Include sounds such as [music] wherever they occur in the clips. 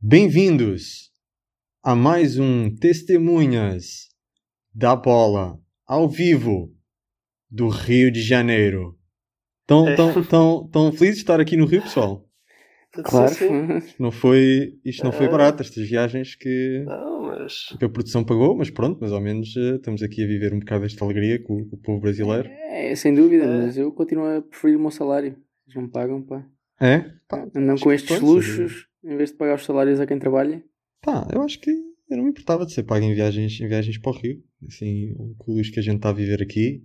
Bem-vindos a mais um Testemunhas da Bola ao vivo do Rio de Janeiro. Estão É. tão, tão, tão felizes de estar aqui no Rio, pessoal? Claro. Isto [laughs] não foi, isto não foi É. barato, estas viagens que, Não, mas. que a produção pagou, mas pronto, mais ou menos eh, estamos aqui a viver um bocado esta alegria com, o- com o povo brasileiro. É, sem dúvida, É. mas eu continuo a preferir o meu salário. Eles não pagam, pá. É? Pá, Andam com estes pronto, luxos em vez de pagar os salários a quem trabalha. Pá, eu acho que eu não me importava de ser pago em viagens, em viagens para o Rio. Assim, com o luxo que a gente está a viver aqui.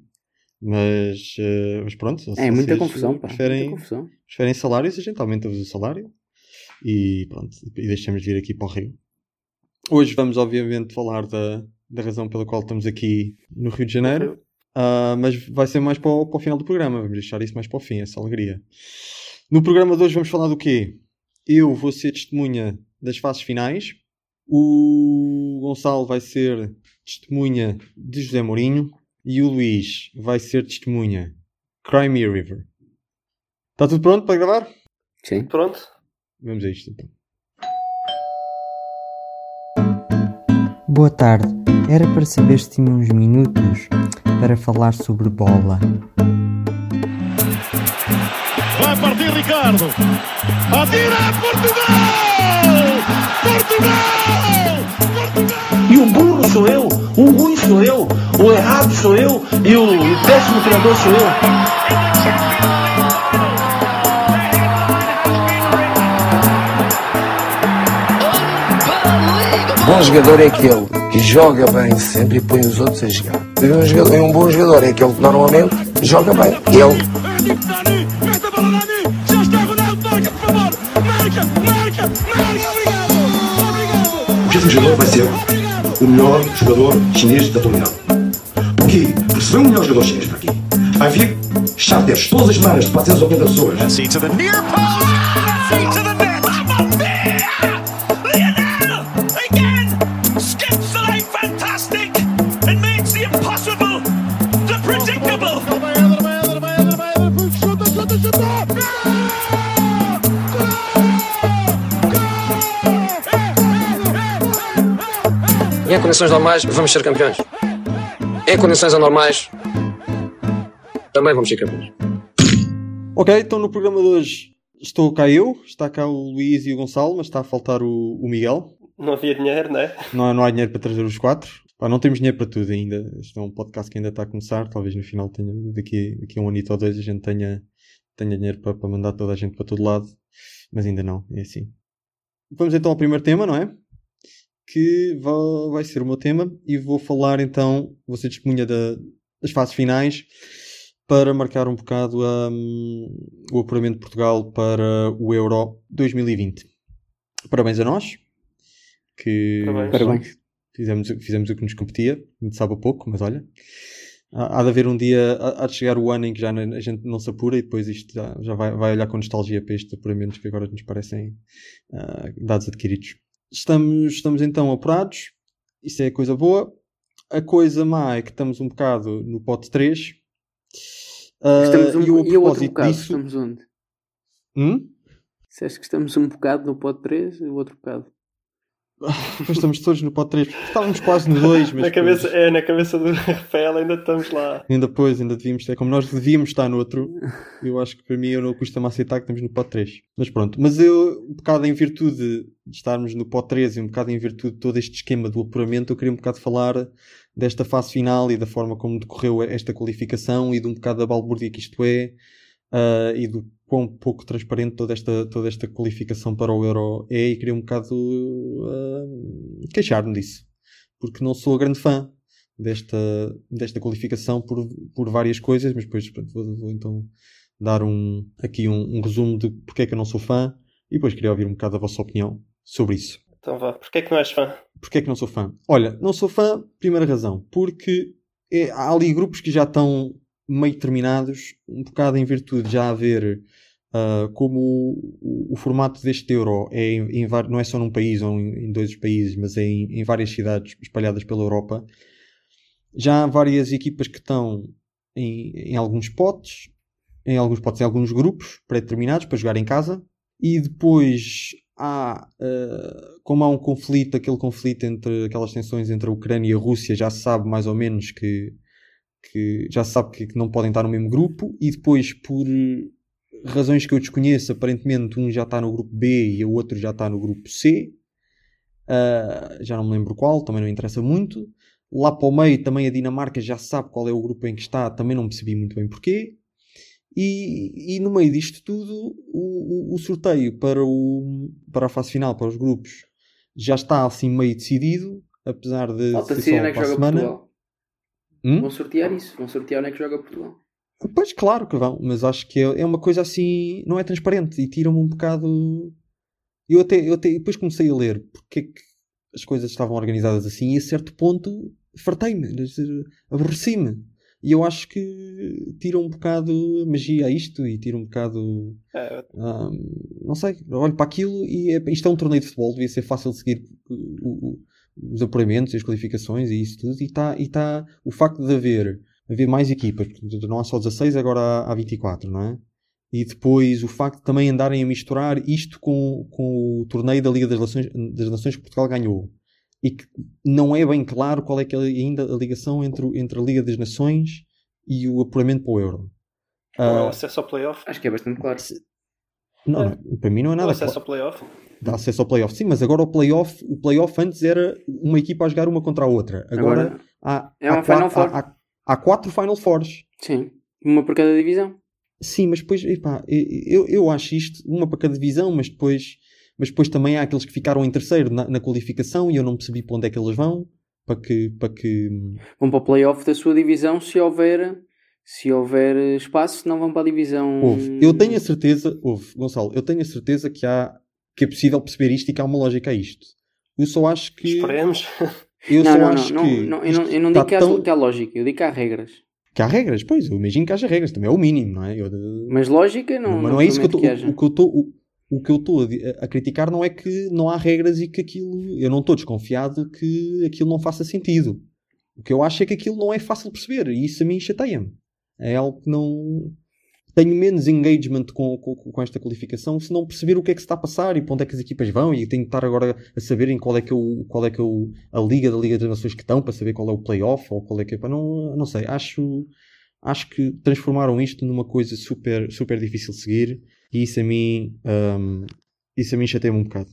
Mas, eh, mas pronto. É, muita vocês confusão, pá. Preferem, Muita confusão. preferem salários, a gente aumenta-vos o salário. E pronto, e deixamos de vir aqui para o Rio. Hoje vamos, obviamente, falar da, da razão pela qual estamos aqui no Rio de Janeiro. Ah, mas vai ser mais para o, para o final do programa. Vamos deixar isso mais para o fim, essa alegria. No programa de hoje vamos falar do quê? Eu vou ser testemunha das fases finais. O Gonçalo vai ser testemunha de José Mourinho. E o Luís vai ser testemunha Crimea River. Está tudo pronto para gravar? Sim. Pronto. Vamos a isto então. Boa tarde. Era para saber se tinha uns minutos para falar sobre bola. Partir Ricardo. Atira Portugal! Portugal! E o burro sou eu, o ruim sou eu, o errado sou eu e o péssimo treinador sou eu. Bom jogador é aquele que joga bem sempre e põe os outros a jogar. E um, jogador, e um bom jogador é aquele que normalmente joga bem. Ele O jogador vai ser o melhor jogador chinês da atualidade. Porquê? Porque se vem o melhor jogador chinês para aqui, vai vir charters todas as semanas de 480 pessoas. Condições normais vamos ser campeões. Em condições anormais também vamos ser campeões. Ok, então no programa de hoje estou cá eu, está cá o Luís e o Gonçalo, mas está a faltar o, o Miguel. Não havia dinheiro, né? Não, há- não há dinheiro para trazer os quatro. Pá, não temos dinheiro para tudo ainda. Este é um podcast que ainda está a começar. Talvez no final tenha, daqui, daqui a um anito ou dois, a gente tenha, tenha dinheiro para, para mandar toda a gente para todo lado. Mas ainda não, é assim. Vamos então ao primeiro tema, não é? Que vai, ser o meu tema e vou falar então, vou ser testemunha da- das fases finais para marcar um bocado hum, o apuramento de Portugal para o Euro 2020. Parabéns a nós. Que Parabéns. Parabéns. Fizemos, fizemos o que nos competia, sabe a pouco, mas olha. Há, há de haver um dia, há há de chegar o ano em que já a gente não se apura e depois isto já, já vai, vai olhar com nostalgia para estes apuramentos que agora nos parecem ah, dados adquiridos. Estamos, estamos então apurados, isso é coisa boa. A coisa má é que estamos um bocado no pote 3. Ah, Estamos um, e, o e outro bocado? disso. Estamos onde? Hum? Disseste que estamos um bocado no pote 3 e o outro bocado. Depois estamos todos no pote 3. Estávamos quase no 2, mas. Na cabeça, é, na cabeça do [laughs] Rafael ainda estamos lá. Ainda depois, ainda devíamos ter, como nós devíamos estar no outro, eu acho que para mim eu não custa-me aceitar que estamos no pod 3. Mas pronto, mas eu, um bocado em virtude de estarmos no pod 3 e um bocado em virtude de todo este esquema do apuramento, eu queria um bocado falar desta fase final e da forma como decorreu esta qualificação e de um bocado da balbúrdia que isto é ah, e do quão pouco transparente toda esta, toda esta qualificação para o Euro é e queria um bocado ah, queixar-me disso. Porque não sou grande fã desta, desta qualificação por, por várias coisas, mas depois pronto, vou, vou então dar um, aqui um, um resumo de porque é que eu não sou fã e depois queria ouvir um bocado a vossa opinião sobre isso. Então vá, porquê é que não és fã? Porquê é que não sou fã? Olha, não sou fã, primeira razão, porque é- há ali grupos que já estão meio terminados, um bocado em virtude de já haver ah, como o, o- formato deste Euro é em, em não é só num país ou em, em dois países, mas é em, em várias cidades espalhadas pela Europa. Já há várias equipas que estão em, alguns potes, em alguns potes, em alguns grupos pré-determinados para jogar em casa. E depois há, eh, como há um conflito, aquele conflito entre aquelas tensões entre a Ucrânia e a Rússia, já se sabe mais ou menos que, que já se sabe que, que não podem estar no mesmo grupo, e depois, por razões que eu desconheço, aparentemente um já está no grupo B e o outro já está no grupo C. Ah, já não me lembro qual, também não interessa muito. Lá para o meio também a Dinamarca já sabe qual é o grupo em que está, também não percebi muito bem porquê. E, e no meio disto tudo, o, o- o sorteio para, o, para a fase final, para os grupos, já está assim meio decidido, apesar de Falta ser só é para a semana. Portugal. Hum? Vão sortear isso. Vão sortear onde é que joga Portugal. Pois claro que vão, mas acho que é, uma coisa assim, não é transparente e tira-me um bocado. Eu até, eu até depois comecei a ler porque é que as coisas estavam organizadas assim e a certo ponto fartei-me, aborreci-me. E eu acho que tira um bocado a magia a isto e tira um bocado. É, hum, não sei, olho para aquilo e é, isto é um torneio de futebol, devia ser fácil de seguir o- o- os apuramentos e as qualificações e isso tudo. E está e tá, o facto de haver, haver mais equipas, não há só 16, agora há, há 24, não é? E depois o facto de também andarem a misturar isto com, com o torneio da Liga das Nações, das Nações que Portugal ganhou. E que não é bem claro qual é que é ainda a ligação entre, o- entre a Liga das Nações e o apuramento para o Euro. Ou é o Ah, acesso ao playoff. Acho que é bastante claro. não, não, para mim não é O nada acesso claro. ao playoff. Dá acesso ao playoff. Sim, mas agora o playoff, o playoff antes era uma equipa a jogar uma contra a outra. Agora, Agora, há, é há, quatro, há, há- quatro Final Fours. sim. Uma por cada divisão. Sim, mas depois, epá, eu, eu acho isto uma para cada divisão, mas depois, mas depois também há aqueles que ficaram em terceiro na, na qualificação e eu não percebi para onde é que eles vão. Para que, para que Vão para o playoff da sua divisão se houver, se houver espaço, não vão para a divisão. houve. Eu tenho a certeza, houve, Gonçalo, eu tenho a certeza que há que é possível perceber isto e que há uma lógica a isto. Eu só acho que. Esperemos. Eu Não, só não, acho não, que. não, não, eu não, eu não digo que há, tão- que há lógica, eu digo que há regras. Que há regras, pois, eu imagino que haja regras, também é o mínimo, não é? Eu, Mas lógica não, mas não, é isso que eu estou. haja. O, que eu estou. O, que eu estou a, a criticar não é que não há regras e que aquilo. Eu não estou desconfiado que aquilo não faça sentido. O que eu acho é que aquilo não é fácil de perceber e isso a mim chateia-me. É algo que não. Tenho menos engagement com, com, com esta qualificação se não perceber o que é que se está a passar e para onde é que as equipas vão e tenho que estar agora a saberem qual é que o, qual é, que o, a Liga da Liga das Nações que estão para saber qual é o playoff ou qual é que é. Não, não sei, acho, acho que transformaram isto numa coisa super, super difícil de seguir e isso a mim, hum, isso a mim chateia-me um bocado.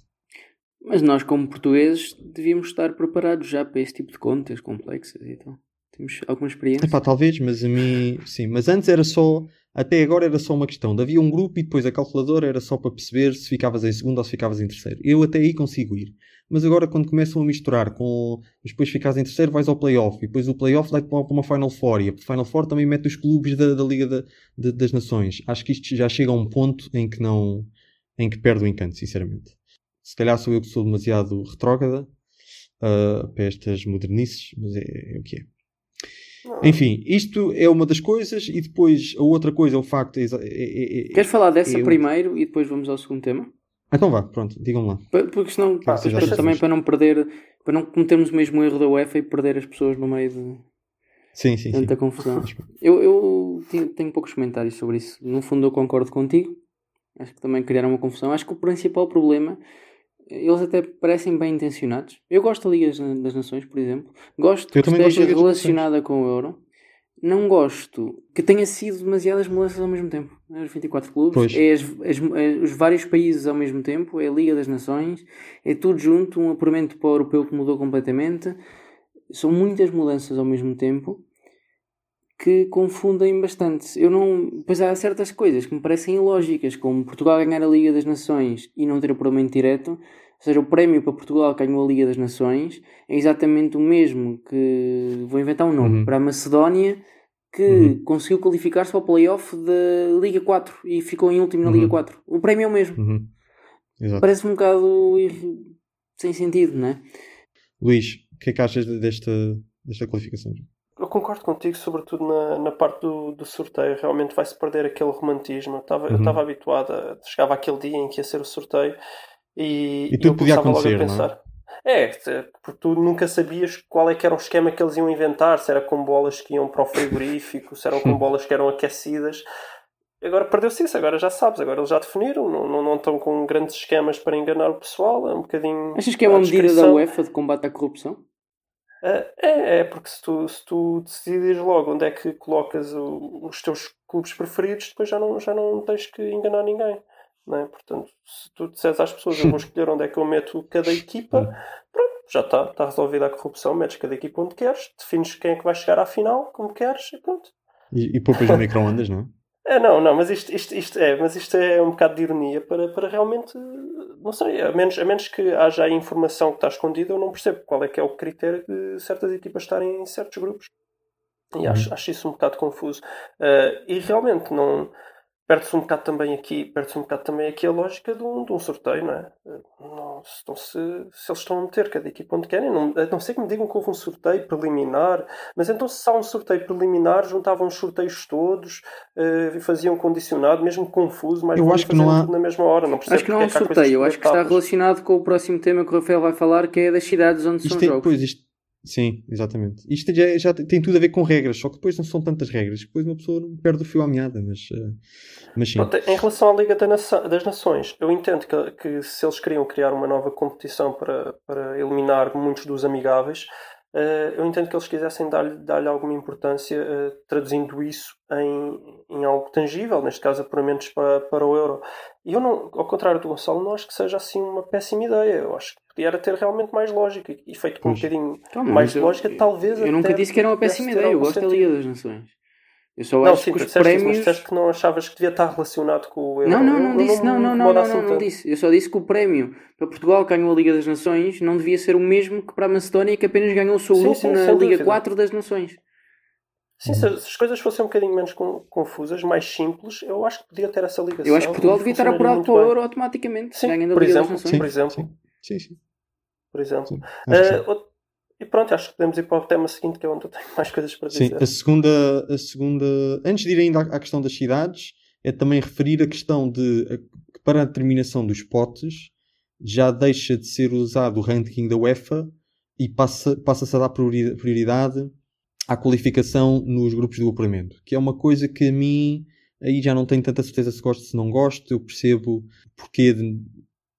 Mas nós, como portugueses, devíamos estar preparados já para esse tipo de contas complexas e tal. Temos alguma experiência. Epá, talvez, mas a mim, sim, mas antes era só, até agora era só uma questão. de Havia um grupo e depois a calculadora era só para perceber se ficavas em segundo ou se ficavas em terceiro. Eu até aí consigo ir. Mas agora quando começam a misturar com, depois ficas em terceiro vais ao playoff e depois o playoff vai para uma Final Four e a Final Four também mete os clubes da, da Liga de- das Nações. Acho que isto já chega a um ponto em que não, em que perde o encanto, sinceramente. Se calhar sou eu que sou demasiado retrógrada ah, para estas modernices, mas é, é o que é. Enfim, isto é uma das coisas, e depois a outra coisa é o facto. É, é- é- é- Queres falar dessa eu- primeiro e depois vamos ao segundo tema? Então vá, pronto, digam lá. Porque senão, já para- também para não perder, para não cometermos o mesmo erro da UEFA e perder as pessoas no meio de Sim, sim, sim. tanta confusão. Eu, eu tenho, tenho poucos comentários sobre isso. No fundo, eu concordo contigo. Acho que também criaram uma confusão. Acho que o principal problema, eles até parecem bem intencionados. Eu gosto da Liga das- Nações, por exemplo. Gosto Eu que gosto esteja das relacionada com o Euro. Não gosto que tenha sido demasiadas mudanças ao mesmo tempo. É Os 24 clubes, é as- as- é os vários países ao mesmo tempo, é a Liga das Nações, é tudo junto, um apuramento para o europeu que mudou completamente. São muitas mudanças ao mesmo tempo que confundem bastante. Eu não. Pois há certas coisas que me parecem ilógicas, como Portugal ganhar a Liga das Nações e não ter apuramento direto. Ou seja, o prémio para Portugal que ganhou a Liga das Nações é exatamente o mesmo que. Vou inventar um nome. Uhum. Para a Macedónia que Uhum. conseguiu qualificar-se para o playoff da Liga 4 e ficou em último na Liga Uhum. 4. O prémio é o mesmo. Uhum. Parece um bocado sem sentido, não é? Luís, o que é que achas desta, desta qualificação? Eu concordo contigo, sobretudo na, na parte do, do sorteio. Realmente vai-se perder aquele romantismo. Eu estava Uhum. habituado, a, chegava aquele dia em que ia ser o sorteio e, E tudo eu podia começava logo acontecer, a pensar. É, te- porque tu nunca sabias qual é que era o esquema que eles iam inventar, se era com bolas que iam para o frigorífico, se eram com [laughs] bolas que eram aquecidas. agora perdeu-se isso, agora já sabes, agora eles já definiram, não, não, não estão com grandes esquemas para enganar o pessoal, é um bocadinho. Achas que é uma medida da. UEFA de combate à corrupção? É, é, é, porque se tu, se tu decidires logo onde é que colocas o- os teus clubes preferidos, depois já não, já não tens que enganar ninguém. Não é? Portanto, se tu disseres às pessoas, eu vou escolher onde é que eu meto cada equipa, pronto, já está, está resolvida a corrupção, metes cada equipa onde queres, defines quem é que vai chegar à final, como queres, e pronto. E, e poupas no micro-ondas, não é? É, não, não, mas isto, isto, isto é, mas isto é um bocado de ironia para, para realmente, não sei, a menos, a menos que haja informação que está escondida, eu não percebo qual é que é o critério de certas equipas estarem em certos grupos. E acho, acho isso um bocado confuso. Eh, e realmente não perde-se um bocado também aqui, perde-se um bocado também aqui a lógica de um, de um sorteio, não é? Não, se, então se, se eles estão a meter cada equipa onde querem, não, a não sei que me digam que houve um sorteio preliminar, mas então se há um sorteio preliminar, juntavam os sorteios todos eh, e faziam condicionado, mesmo confuso, mas Eu acho que não há- tudo na mesma hora. Não percebo Acho que não é um é há coisas sorteio, eu acho que está relacionado com o próximo tema que o Rafael vai falar, que é das cidades onde Isto são tem, jogos. pois, isto, sim, exatamente. Isto já, já tem tudo a ver com regras, só que depois não são tantas regras, depois uma pessoa perde o fio à meada, mas, eh, mas sim. Pronto, em relação à Liga das Nações, eu entendo que, que se eles queriam criar uma nova competição para, para eliminar muitos dos amigáveis, eu entendo que eles quisessem dar-lhe dar alguma importância, eh, traduzindo isso em, em algo tangível, neste caso apuramentos para, para o Euro. E eu, não, ao contrário do Gonçalo, não acho que seja assim uma péssima ideia. Eu acho que podia ter realmente mais lógica e feito com um bocadinho Calma, mais eu- lógica, talvez Eu nunca disse que era uma péssima ideia, eu gosto da. Liga das Nações. Eu só Não, acho sim, que os disseste isso, mas prémios. disseste que não achavas que devia estar relacionado com o Euro. Não, não, Eu- não eu disse, não, não, não, incomoda não, assim não, não tanto. disse. Eu só disse que o prémio para Portugal que ganhou a Liga das Nações não devia ser o mesmo que para a Macedónia que apenas ganhou o seu Sim, grupo sim, na Liga dúvida. 4 das Nações. Sim, se, se as coisas fossem um bocadinho menos con- confusas, mais simples, eu acho que podia ter essa ligação. Eu acho que Portugal devia estar apurado para o. Euro automaticamente, Sim, ganhando a por Liga exemplo, das sim, Nações. por exemplo. Sim. Por exemplo. sim. Sim. Eh, outro- e pronto, acho que podemos ir para o tema seguinte, que é onde eu tenho mais coisas para Sim, dizer. a segunda, a segunda, antes de ir ainda à, questão das cidades, é também referir a questão de que para a determinação dos potes já deixa de ser usado o ranking da UEFA e passa- passa-se a dar priori- prioridade à qualificação nos grupos do apuramento, que é uma coisa que a mim aí já não tenho tanta certeza se gosto ou se não gosto, eu percebo o porquê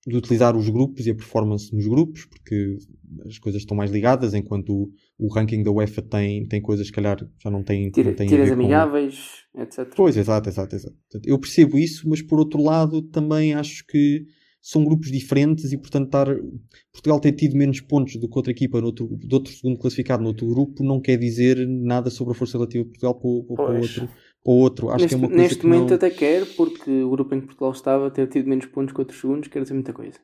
de, utilizar os grupos e a performance nos grupos, porque as coisas estão mais ligadas, enquanto o, o ranking da UEFA tem, tem coisas que calhar já não têm, Tira, não têm a tiras ver com- amigáveis, etc. Pois, exato, exato, exato. Eu percebo isso, mas por outro lado também acho que são grupos diferentes e portanto estar, Portugal ter tido menos pontos do que outra equipa no outro, do outro segundo classificado no outro grupo não quer dizer nada sobre a força relativa de Portugal para o, para o Pois. outro. Para o outro. Acho neste que é uma coisa neste que momento não... até quer, porque o grupo em que Portugal estava ter tido menos pontos que outros segundos quer dizer muita coisa.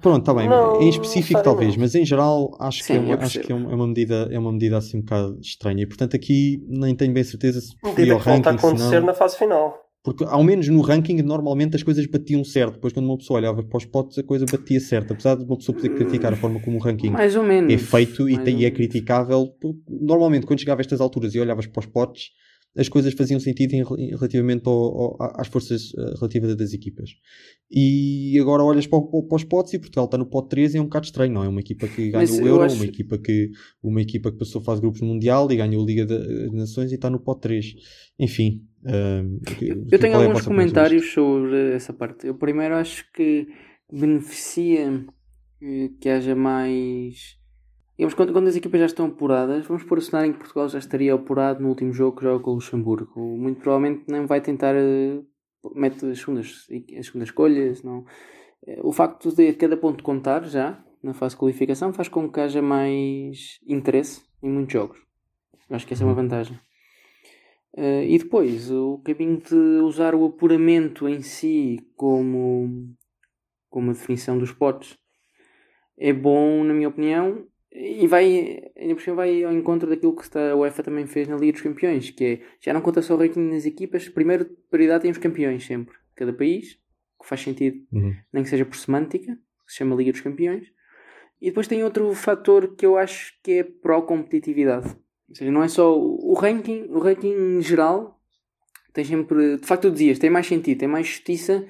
Pronto, está bem. Não, em específico não talvez, mas em geral acho que, Sim, é, uma, eu acho percebo. que é, uma, é uma medida, é uma medida assim um bocado estranha. E portanto aqui nem tenho bem certeza se Medida o que volta a ranking, acontecer não. na fase final. Porque ao menos no ranking normalmente as coisas batiam certo. Depois quando uma pessoa olhava para os potes a coisa batia certo. Apesar de uma pessoa poder criticar a forma como o ranking Mais ou menos. é feito e, mais tem- e é criticável. porque Normalmente quando chegava a estas alturas e olhavas para os potes as coisas faziam sentido em, relativamente ao- ao- às forças eh, relativas das equipas. E agora olhas para, para os potes e Portugal está no pote 13 e é um bocado estranho, não é? Uma equipa que ganha Mas o eu Euro, acho- uma, equipa que, uma equipa que passou a fase grupos no Mundial e ganhou a Liga das Nações e está no pote 3. Enfim. ehm, Eu tenho é alguns comentários sobre essa parte. Eu primeiro acho que beneficia eh, que haja mais. Quando, quando as equipas já estão apuradas, vamos pôr o cenário em que Portugal já estaria apurado no último jogo que joga com o Luxemburgo. Muito provavelmente não vai tentar. eh, mete as segundas, as segundas escolhas. Não. Eh, O facto de cada ponto contar já na fase de qualificação faz com que haja mais interesse em muitos jogos. Acho que essa é uma vantagem. Eh, e depois, o caminho de usar o apuramento em si como, como definição dos potes é bom, na minha opinião, e vai, ainda por cima vai ao encontro daquilo que a UEFA também fez na Liga dos Campeões, que é, já não conta só o ranking das equipas, primeiro prioridade tem os campeões sempre, cada país, que faz sentido, Uhum. nem que seja por semântica, que se chama Liga dos Campeões. E depois tem outro fator que eu acho que é pró-competitividade. Ou seja, não é só o o ranking, o ranking geral tem sempre, de facto tu dizias, tem mais sentido, tem mais justiça.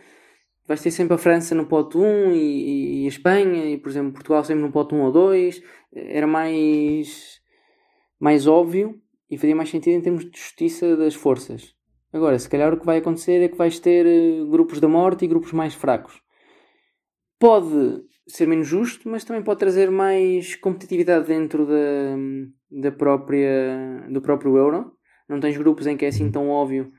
Vais ter sempre a França no pote 1 e, e a Espanha, e por exemplo Portugal sempre no pote 1 ou 2. Era mais, mais óbvio e fazia mais sentido em termos de justiça das forças. Agora, se calhar o que vai acontecer é que vais ter eh, grupos da morte e grupos mais fracos. Pode ser menos justo, mas também pode trazer mais competitividade dentro da, da própria, do próprio Euro. Não tens grupos em que é assim tão óbvio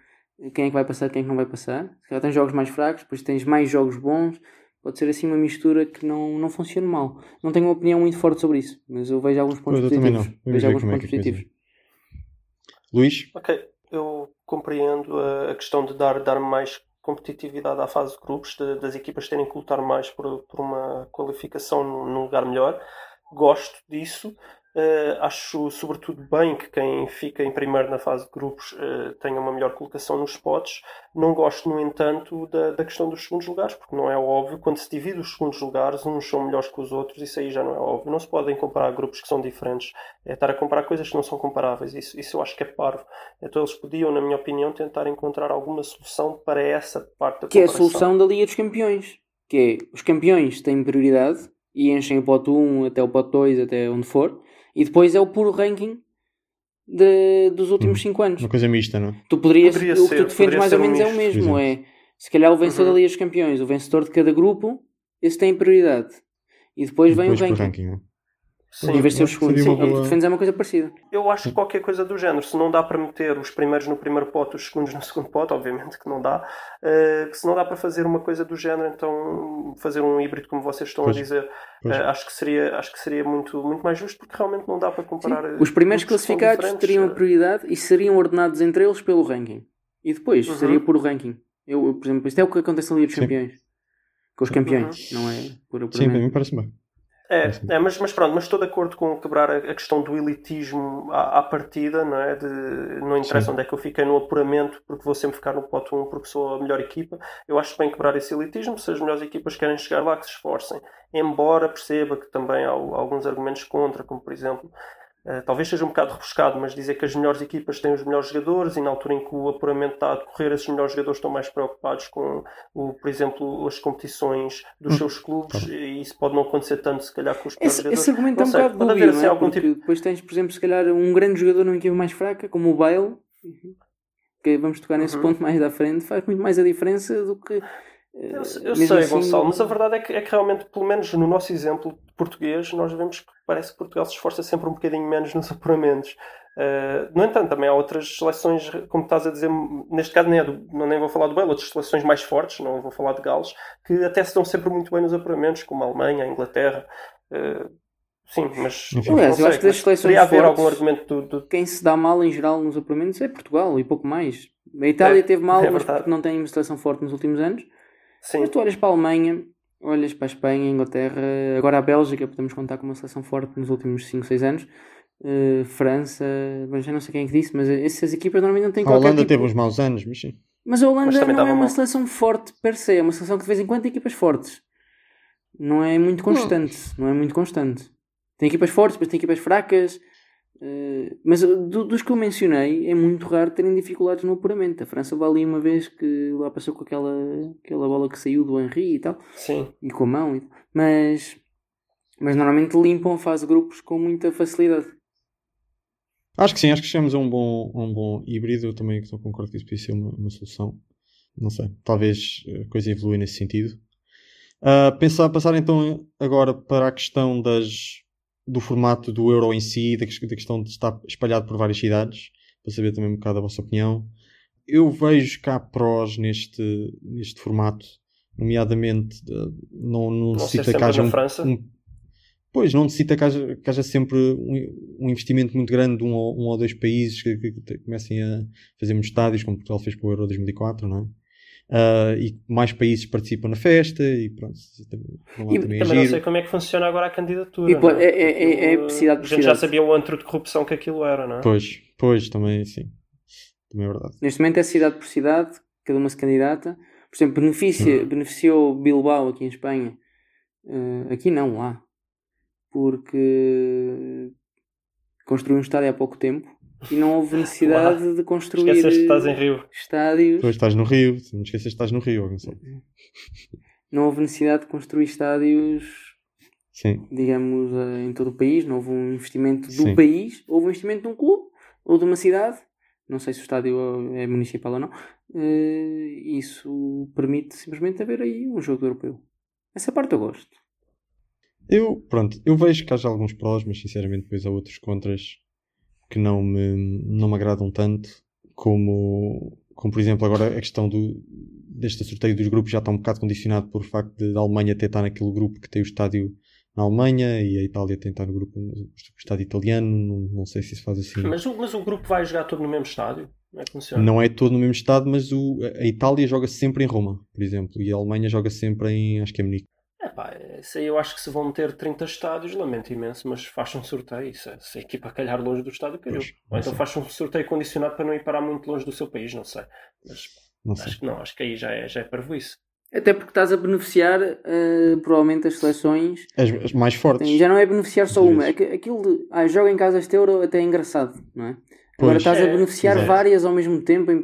quem é que vai passar quem é que não vai passar. Se calhar tens jogos mais fracos, depois tens mais jogos bons. Pode ser assim uma mistura que não, não funciona mal. Não tenho uma opinião muito forte sobre isso, mas eu vejo alguns pontos eu também positivos. não. Vamos Vejo alguns é pontos coisa positivos. Luís? Ok, eu compreendo a, questão de dar, dar mais competitividade à fase de grupos, de- das equipas terem que lutar mais por, por uma qualificação num lugar melhor. Gosto disso. Eh, acho sobretudo bem que quem fica em primeiro na fase de grupos eh, tenha uma melhor colocação nos spots. Não gosto, no entanto, da, da questão dos segundos lugares, porque não é óbvio. Quando se divide os segundos lugares, uns são melhores que os outros, isso aí já não é óbvio. Não se podem comparar grupos que são diferentes. É estar a comparar coisas que não são comparáveis. Isso, isso eu acho que é parvo. Então eles podiam, na minha opinião, tentar encontrar alguma solução para essa parte da Que é a solução da Liga dos Campeões. Que é, os campeões têm prioridade e enchem o pote 1 até o pote 2, até onde for. E depois é o puro ranking de- dos últimos 5 anos. Uma coisa mista, não é? Tu poderias, Poderia o que ser, tu defendes mais ou um menos é o mesmo. É, se calhar o vencedor Uhum. da Liga dos Campeões, o vencedor de cada grupo, esse tem prioridade. E depois vem Depois o por ranking. ranking, é? Sim. Em vez de ser os segundos. Sim, o que defendes é uma coisa parecida. Eu acho que qualquer coisa do género, se não dá para meter os primeiros no primeiro pote, os segundos no [laughs] segundo pote, obviamente que não dá, que se não dá para fazer uma coisa do género, então fazer um híbrido como vocês estão Pois, a dizer, eh, acho que seria, acho que seria muito, muito mais justo, porque realmente não dá para comparar. eh, Os primeiros classificados teriam a prioridade e seriam ordenados entre eles pelo ranking. E depois Uhum. seria por ranking. Eu, por exemplo, isto é o que acontece na Liga dos Sim. Campeões. Com os campeões, não é por Sim, para puramente- mim parece bem. É, é, mas, mas pronto, mas estou de acordo com quebrar a, a questão do elitismo à, à partida, não é? De, não interessa Sim. onde é que eu fiquei no apuramento, porque vou sempre ficar no pote 1 porque sou a melhor equipa. Eu acho bem quebrar esse elitismo, se as melhores equipas querem chegar lá, que se esforcem. Embora perceba que também há al- alguns argumentos contra, como por exemplo, talvez seja um bocado rebuscado, mas dizer que as melhores equipas têm os melhores jogadores e na altura em que o apuramento está a decorrer, esses melhores jogadores estão mais preocupados com, o, por exemplo, as competições dos Hum, seus clubes tá e isso pode não acontecer tanto, se calhar, com os Esse, jogadores. esse argumento é um sei, bocado pode haver, assim, não é? algum tipo- depois tens, por exemplo, se calhar um grande jogador numa equipa mais fraca, como o Bale, que vamos tocar nesse Uhum. ponto mais à frente, faz muito mais a diferença do que. Eh, Eu, eu mesmo sei, assim, Gonçalo, mas a verdade é que, é que realmente, pelo menos no nosso exemplo português, nós vemos que parece que Portugal se esforça sempre um bocadinho menos nos [laughs] apuramentos. Uh, no entanto, também há outras seleções, como estás a dizer, neste caso nem, é do, não, nem vou falar do Belo, outras seleções mais fortes, não vou falar de Gales, que até se dão sempre muito bem nos apuramentos, como a Alemanha, a Inglaterra. Uh, sim, mas. Enfim. não Aliás, eu acho que das seleções Poderia haver fortes- algum argumento do. do- quem se dá mal em geral nos apuramentos é Portugal e pouco mais. A Itália É, teve mal, é mas porque não tem uma seleção forte nos últimos anos. Sim, Mas tu olhas para a Alemanha, olhas para a Espanha, a Inglaterra, agora a Bélgica, podemos contar com uma seleção forte nos últimos 5, 6 anos. Eh, França, bem, já não sei quem é que disse, mas essas equipas normalmente não têm A qualquer Holanda tipo... teve uns maus anos, mas sim. Mas a Holanda Mas não é uma mal. seleção forte per se, é uma seleção que de vez em quando tem equipas fortes. Não é muito constante, não é muito constante. Tem equipas fortes, depois tem equipas fracas. Eh, mas do- dos que eu mencionei, é muito raro terem dificuldades no apuramento. A França vai ali uma vez que lá passou com aquela, aquela bola que saiu do Henry e tal, sim. e com a mão. e- Mas, mas normalmente limpam a fase de grupos com muita facilidade. Acho que sim, acho que chegamos a um bom, a um bom híbrido. Eu também estou concordo que isso podia ser uma, uma solução. Não sei, talvez a coisa evolui nesse sentido. Ah, pensar, passar então agora para a questão das, do formato do Euro em si, da, da questão de estar espalhado por várias cidades, para saber também um bocado a vossa opinião. Eu vejo cá prós neste, neste formato, nomeadamente, não, não Não necessita que haja um, França. um- Pois, não necessita que haja, que haja sempre um, um investimento muito grande de um ou, um ou dois países que, que- que comecem a fazer muitos estádios, como Portugal fez para o Euro 2004, não é? Ah, e mais países participam na festa e pronto. um lado E também é Também não sei como é que funciona agora a candidatura. E, não é- é- é- é Aquilo, cidade por A gente já sabia o antro de corrupção que aquilo era, não é? Pois, pois, também sim. Também é verdade. Neste momento é cidade por cidade, cada uma se candidata. Por exemplo, beneficia, beneficiou Bilbao aqui em Espanha. Eh, aqui não, lá. Porque construiu um estádio há pouco tempo e não houve necessidade de construir Esqueceste que estás em Rio. estádios. Depois estás no Rio, não te esqueças que estás no Rio, Gonçalo. Não houve necessidade de construir estádios, Sim, digamos, eh, em todo o país. Não houve um investimento do Sim. país, houve um investimento de um clube ou de uma cidade não sei se o estádio é municipal ou não, eh, isso permite simplesmente haver aí um jogo europeu. Essa parte eu gosto. Eu, pronto, eu vejo que haja alguns prós, mas sinceramente depois há outros contras que não me, não me agradam tanto, como, como por exemplo agora a questão do, deste sorteio dos grupos já está um bocado condicionado por facto de a Alemanha até estar naquele grupo que tem o estádio na Alemanha e a Itália tem estar no grupo no estádio italiano, não, não sei se isso faz assim. Mas, o- mas o grupo vai jogar todo no mesmo estádio? É? Não é todo no mesmo estado, mas o, a Itália joga sempre em Roma, por exemplo, e a Alemanha joga sempre em, acho que é Munique. É pá, isso aí eu acho que se vão ter 30 estádios, lamento imenso, mas faz um sorteio. Se, se a equipa calhar longe do estádio. Pois, Ou então faz um sorteio condicionado para não ir parar muito longe do seu país, não sei. Mas Não sei. acho que não, acho que aí já é, já é parvoíce. Até porque estás a beneficiar eh, provavelmente as seleções. As, as mais fortes. Tem- já não é beneficiar só uma. É aquilo de ah, joga em casa este euro até é engraçado, não é? Agora Pois. estás a É, beneficiar exato. várias ao mesmo tempo, em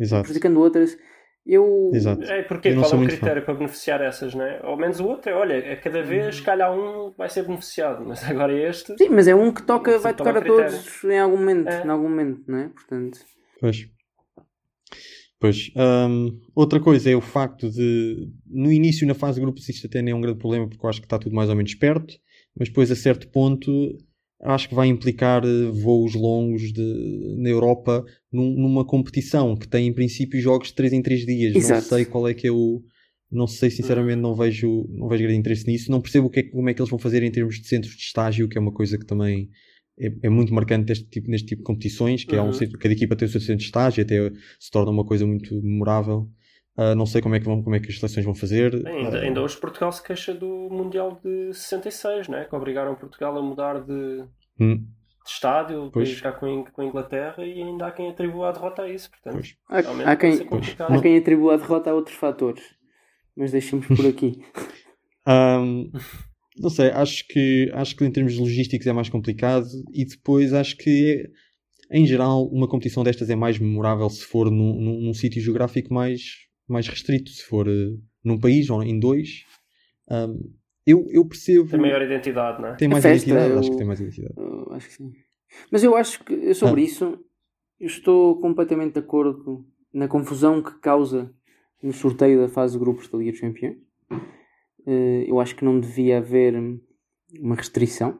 Exato. prejudicando outras. Eu. Exato. É, porque Eu não qual é o muito critério para beneficiar essas, né? Ao menos o outro é, olha, a cada vez Uhum. calhar um vai ser beneficiado, mas agora este. Sim, mas é um que toca, vai tocar a critério. todos em algum momento, É. em algum momento, não é? Portanto, Pois. Pois. hum, outra coisa é o facto de, no início, na fase de grupos, isto até nem é um grande problema, porque eu acho que está tudo mais ou menos perto, mas depois, a certo ponto, acho que vai implicar eh, voos longos de, na Europa num- numa competição que tem, em princípio, jogos de 3 em 3 dias. Não Exato. sei qual é que é o. Não sei, sinceramente, não vejo, não vejo grande interesse nisso. Não percebo o que é, como é que eles vão fazer em termos de centros de estágio, que é uma coisa que também é, é muito marcante deste tipo, neste tipo de competições, que é um Uhum. cada equipa tem o seu centro de estágio, até se torna uma coisa muito memorável. Ah, não sei como é, que vão, como é que as seleções vão fazer. Ainda, Ah, ainda hoje Portugal se queixa do Mundial de 66, né? que obrigaram Portugal a mudar de, hum, de estádio Pois. para jogar com, com a Inglaterra e ainda há quem atribua a derrota a isso. Portanto, Pois. há, há quem, há quem atribua a derrota a outros fatores. Mas deixemos por aqui. [laughs] Ahm, não sei, acho que, acho que em termos logísticos é mais complicado e depois acho que é, em geral uma competição destas é mais memorável se for num, num, num sítio geográfico mais, mais restrito, se for eh, num país ou em dois. Ahm, eu, eu percebo. Tem maior identidade, não é? tem mais A festa, identidade, eu- acho que tem mais identidade. Eu acho que sim. Mas eu acho que sobre Ah. isso eu estou completamente de acordo na confusão que causa no sorteio da fase de grupos da Liga dos Campeões. Eh, Eu acho que não devia haver uma restrição.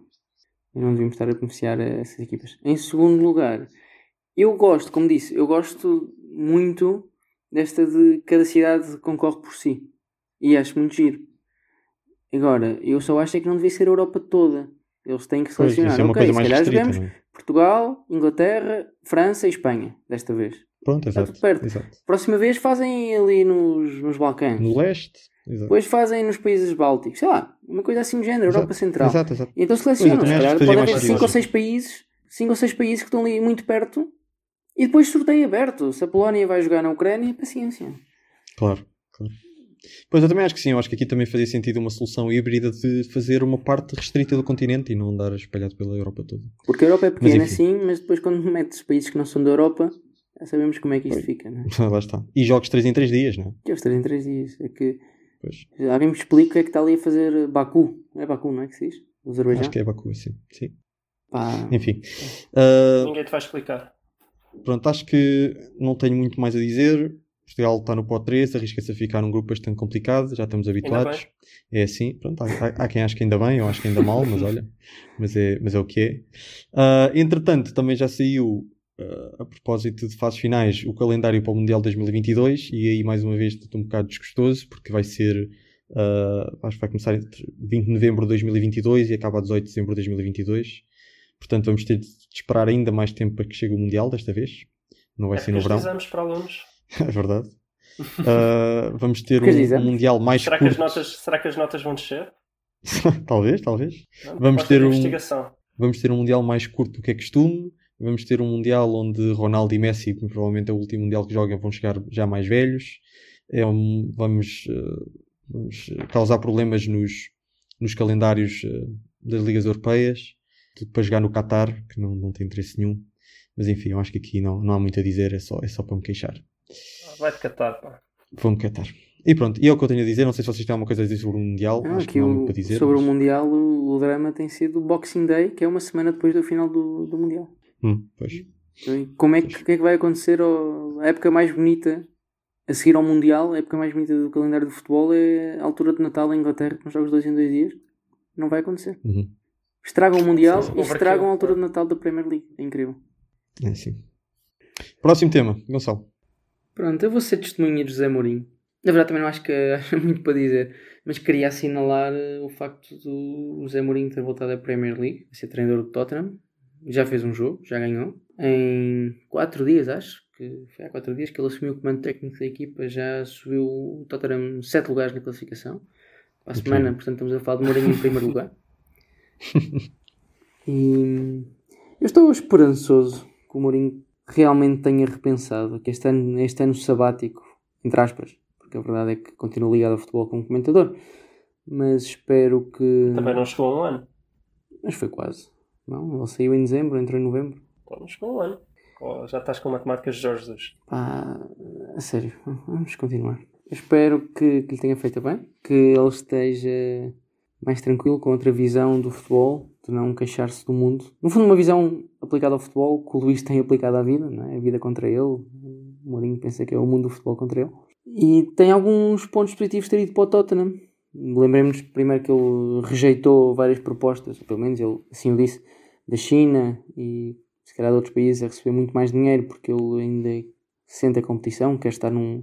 E não devíamos estar a beneficiar essas equipas. Em segundo lugar, eu gosto, como disse, eu gosto muito desta de cada cidade concorre por si. E acho muito giro. Agora, eu só acho é que não devia ser a Europa toda. Eles têm que Pois, selecionar. isso é ok, se calhar restrita, jogamos é? Portugal, Inglaterra, França e Espanha, desta vez. Pronto, Está exato. tudo perto. exato. Próxima vez fazem ali nos, nos Balcãs. No leste, exato. Depois fazem nos países bálticos. Sei lá, uma coisa assim do género, Europa Exato, Central. Exato, exato. E então Pois, selecionam. Se calhar pode haver. 5 ou 6 países, cinco ou seis países que estão ali muito perto e depois sorteio aberto. Se a Polónia vai jogar na Ucrânia, paciência. Claro, claro. Pois eu também acho que sim, eu acho que aqui também fazia sentido uma solução híbrida de fazer uma parte restrita do continente e não andar espalhado pela Europa toda. Porque a Europa é pequena enfim. sim, mas depois quando metes países que não são da Europa, já sabemos como é que isto Pois. fica, não é? [laughs] Lá está. E jogos 3 em 3 dias, não é? Que é os 3 em 3 dias. É que Pois. alguém me explica o que é que está ali a fazer Baku. É Baku, não é que se diz? Azerbaijão? Acho que é Baku, assim. Sim. Pá, Enfim. Ah, Ninguém te vai explicar. Pronto, acho que não tenho muito mais a dizer. Portugal está no pó 3, arrisca-se a ficar num grupo bastante complicado, já estamos habituados. É assim, pronto, há, há- há quem ache que ainda bem, eu acho que ainda mal, mas olha, [laughs] mas é, mas é o que é. Ah, entretanto, também já saiu, ah, a propósito de fases finais, o calendário para o Mundial 2022, e aí mais uma vez estou um bocado desgostoso, porque vai ser, ah, acho que vai começar entre 20 de novembro de 2022 e acaba a 18 de dezembro de 2022. Portanto, vamos ter de esperar ainda mais tempo para que chegue o Mundial desta vez. Não vai É ser no verão. exames para alunos. [laughs] É verdade. Ah, vamos ter um, um mundial mais Será que, as curto. notas, será que as notas vão descer? [laughs] talvez, talvez. Não? Vamos ter um-. Vamos ter um mundial mais curto do que é costume. Vamos ter um mundial onde Ronaldo e Messi, que provavelmente é o último mundial que jogam, vão chegar já mais velhos. É um- vamos, ah, vamos causar problemas nos, nos calendários ah, das ligas europeias. Tudo para jogar no Qatar, que não, não tem interesse nenhum. Mas enfim, eu acho que aqui não, não há muito a dizer, é só, é só para me queixar. Vai-te catar, pá. Vou-me catar. E pronto, e é o que eu tenho a dizer. Não sei se vocês têm alguma coisa a dizer sobre o Mundial. Não, acho aqui que não há o- muito para dizer. sobre mas- o Mundial, o, o drama tem sido o Boxing Day, que é uma semana depois do final do, do Mundial. Hum, pois. E Como é que, o que é que vai acontecer ao- a época mais bonita a seguir ao Mundial? A época mais bonita do calendário do futebol é a altura de Natal em Inglaterra, com os jogos dois em dois dias. Não vai acontecer. Uhum. Estragam o Mundial Sim, e estragam a altura de Natal da Premier League. É incrível. É sim. Próximo tema, Gonçalo. Pronto, eu vou ser testemunha de José Mourinho. Na verdade, também não acho que [laughs] há muito para dizer, mas queria assinalar eh, o facto do José Mourinho ter voltado à Premier League, a ser treinador do Tottenham. Já fez um jogo, já ganhou. Em 4 dias, acho que foi há 4 dias que ele assumiu o comando técnico da equipa, já subiu o Tottenham 7 lugares na classificação. Para a semana, portanto, estamos a falar de Mourinho em primeiro lugar. [laughs] E eu estou esperançoso que o Mourinho realmente tenha repensado que este ano, este ano sabático, entre aspas, porque a verdade é que continua ligado ao futebol como comentador, mas espero que. Também não chegou a um ano. Mas foi quase. Não, ele saiu em dezembro, entrou em novembro. Então não chegou a um ano. Já estás com matemáticas de Jorge Jesus. Pá, a sério, vamos continuar. Eu espero que, que lhe tenha feito bem, que ele esteja mais tranquilo com outra visão do futebol, de não queixar-se do mundo. No fundo, uma visão aplicada ao futebol que o Luís tem aplicado à vida, não é? a vida contra ele. O Mourinho pensa que é o mundo do futebol contra ele. E tem alguns pontos positivos ter ido para o Tottenham. Lembremos primeiro que ele rejeitou várias propostas, pelo menos ele assim o disse, da China e se calhar de outros países a receber muito mais dinheiro porque ele ainda sente a competição, quer estar num,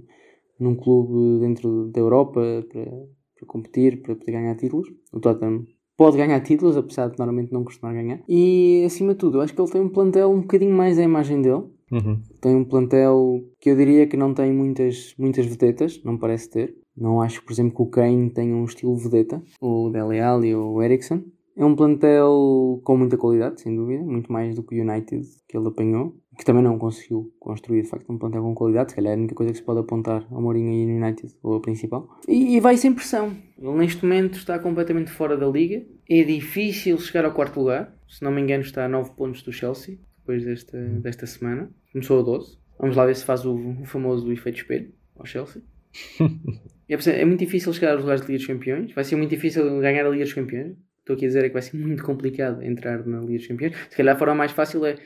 num clube dentro da Europa para, para competir, para poder ganhar títulos. O Tottenham pode ganhar títulos, apesar de normalmente não costumar ganhar. E acima de tudo, eu acho que ele tem um plantel um bocadinho mais à imagem dele. Uhum. Tem um plantel que eu diria que não tem muitas, muitas vedetas, não parece ter. Não acho, por exemplo, que o Kane tenha um estilo vedeta, o Dele Alli ou o Eriksen. É um plantel com muita qualidade, sem dúvida, muito mais do que o United que ele apanhou, que também não conseguiu construir de facto um plantel com qualidade, se calhar é a única coisa que se pode apontar ao Mourinho e no United, ou a principal. E, e vai sem pressão. Ele neste momento está completamente fora da liga, é difícil chegar ao quarto lugar, se não me engano está a 9 pontos do Chelsea, depois desta, desta semana, começou a 12. Vamos lá ver se faz o, o famoso efeito espelho ao Chelsea. [laughs] É, é muito difícil chegar aos lugares de Liga dos Campeões. Vai ser muito difícil ganhar a Liga dos Campeões. Estou aqui a dizer é que vai ser muito complicado entrar na Liga dos Campeões. Se calhar a forma mais fácil é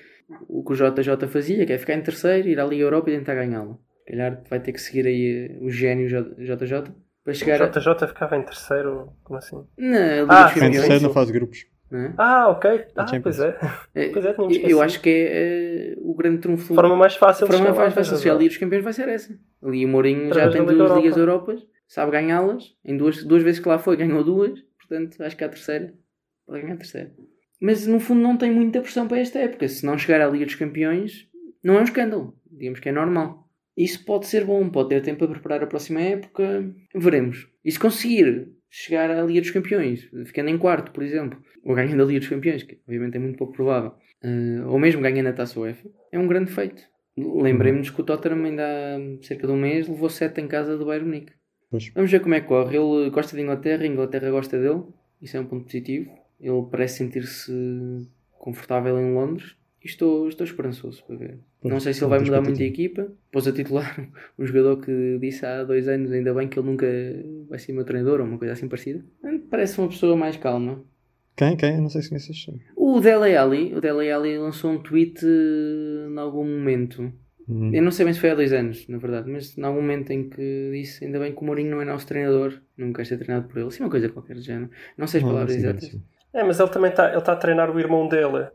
o que o JJ fazia, que é ficar em terceiro, ir à Liga Europa e tentar ganhá-la. Se calhar vai ter que seguir aí eh, o gênio JJ para chegar a- JJ ficava em terceiro. Como assim? na Liga Ah, dos Em terceiro na fase de grupos. é? Ah, ok. Ah, pois é. É, [laughs] Pois é, eu acho que é eh, o grande trunfo. A forma mais fácil A forma de mais fácil de chegar à razão. Liga dos Campeões vai ser essa. Ali o Mourinho já Através tem da Liga duas Ligas Europa. Europas, sabe ganhá-las. Em duas, duas vezes que lá foi, ganhou duas. Portanto, acho que a terceira pode ganhar a terceira. Mas no fundo não tem muita pressão para esta época. Se não chegar à Liga dos Campeões, não é um escândalo. Digamos que é normal. Isso pode ser bom, pode ter tempo para preparar a próxima época. Veremos. E se conseguir chegar à Liga dos Campeões, ficando em quarto, por exemplo, ou ganhando a Liga dos Campeões, que obviamente é muito pouco provável, eh, ou mesmo ganhando a Taça UEFA, é um grande feito. Lembremos que o Tottenham ainda há cerca de um mês levou 7 em casa do Bayern Munique. Pois. Vamos ver como é que corre. Ele gosta de Inglaterra, a Inglaterra gosta dele. Isso é um ponto positivo. Ele parece sentir-se confortável em Londres. E estou, estou esperançoso para ver. Pois, Não sei se ele vai mudar muito a equipa. Pôs a titular [laughs] um jogador que disse há dois anos, ainda bem que ele nunca vai ser meu treinador ou uma coisa assim parecida. Parece uma pessoa mais calma. Quem? Quem? Não sei se conheces. O Dele Alli, o Dele Alli lançou um tweet eh, em algum momento. Uhum. Eu não sei bem se foi há dois anos, na verdade, mas em algum momento em que disse ainda bem que o Mourinho não é nosso treinador, não quer ser treinado por ele. Assim, uma coisa qualquer do género. Não sei as palavras sim, exatas. sim. É, mas ele também está ele tá a treinar o irmão dele.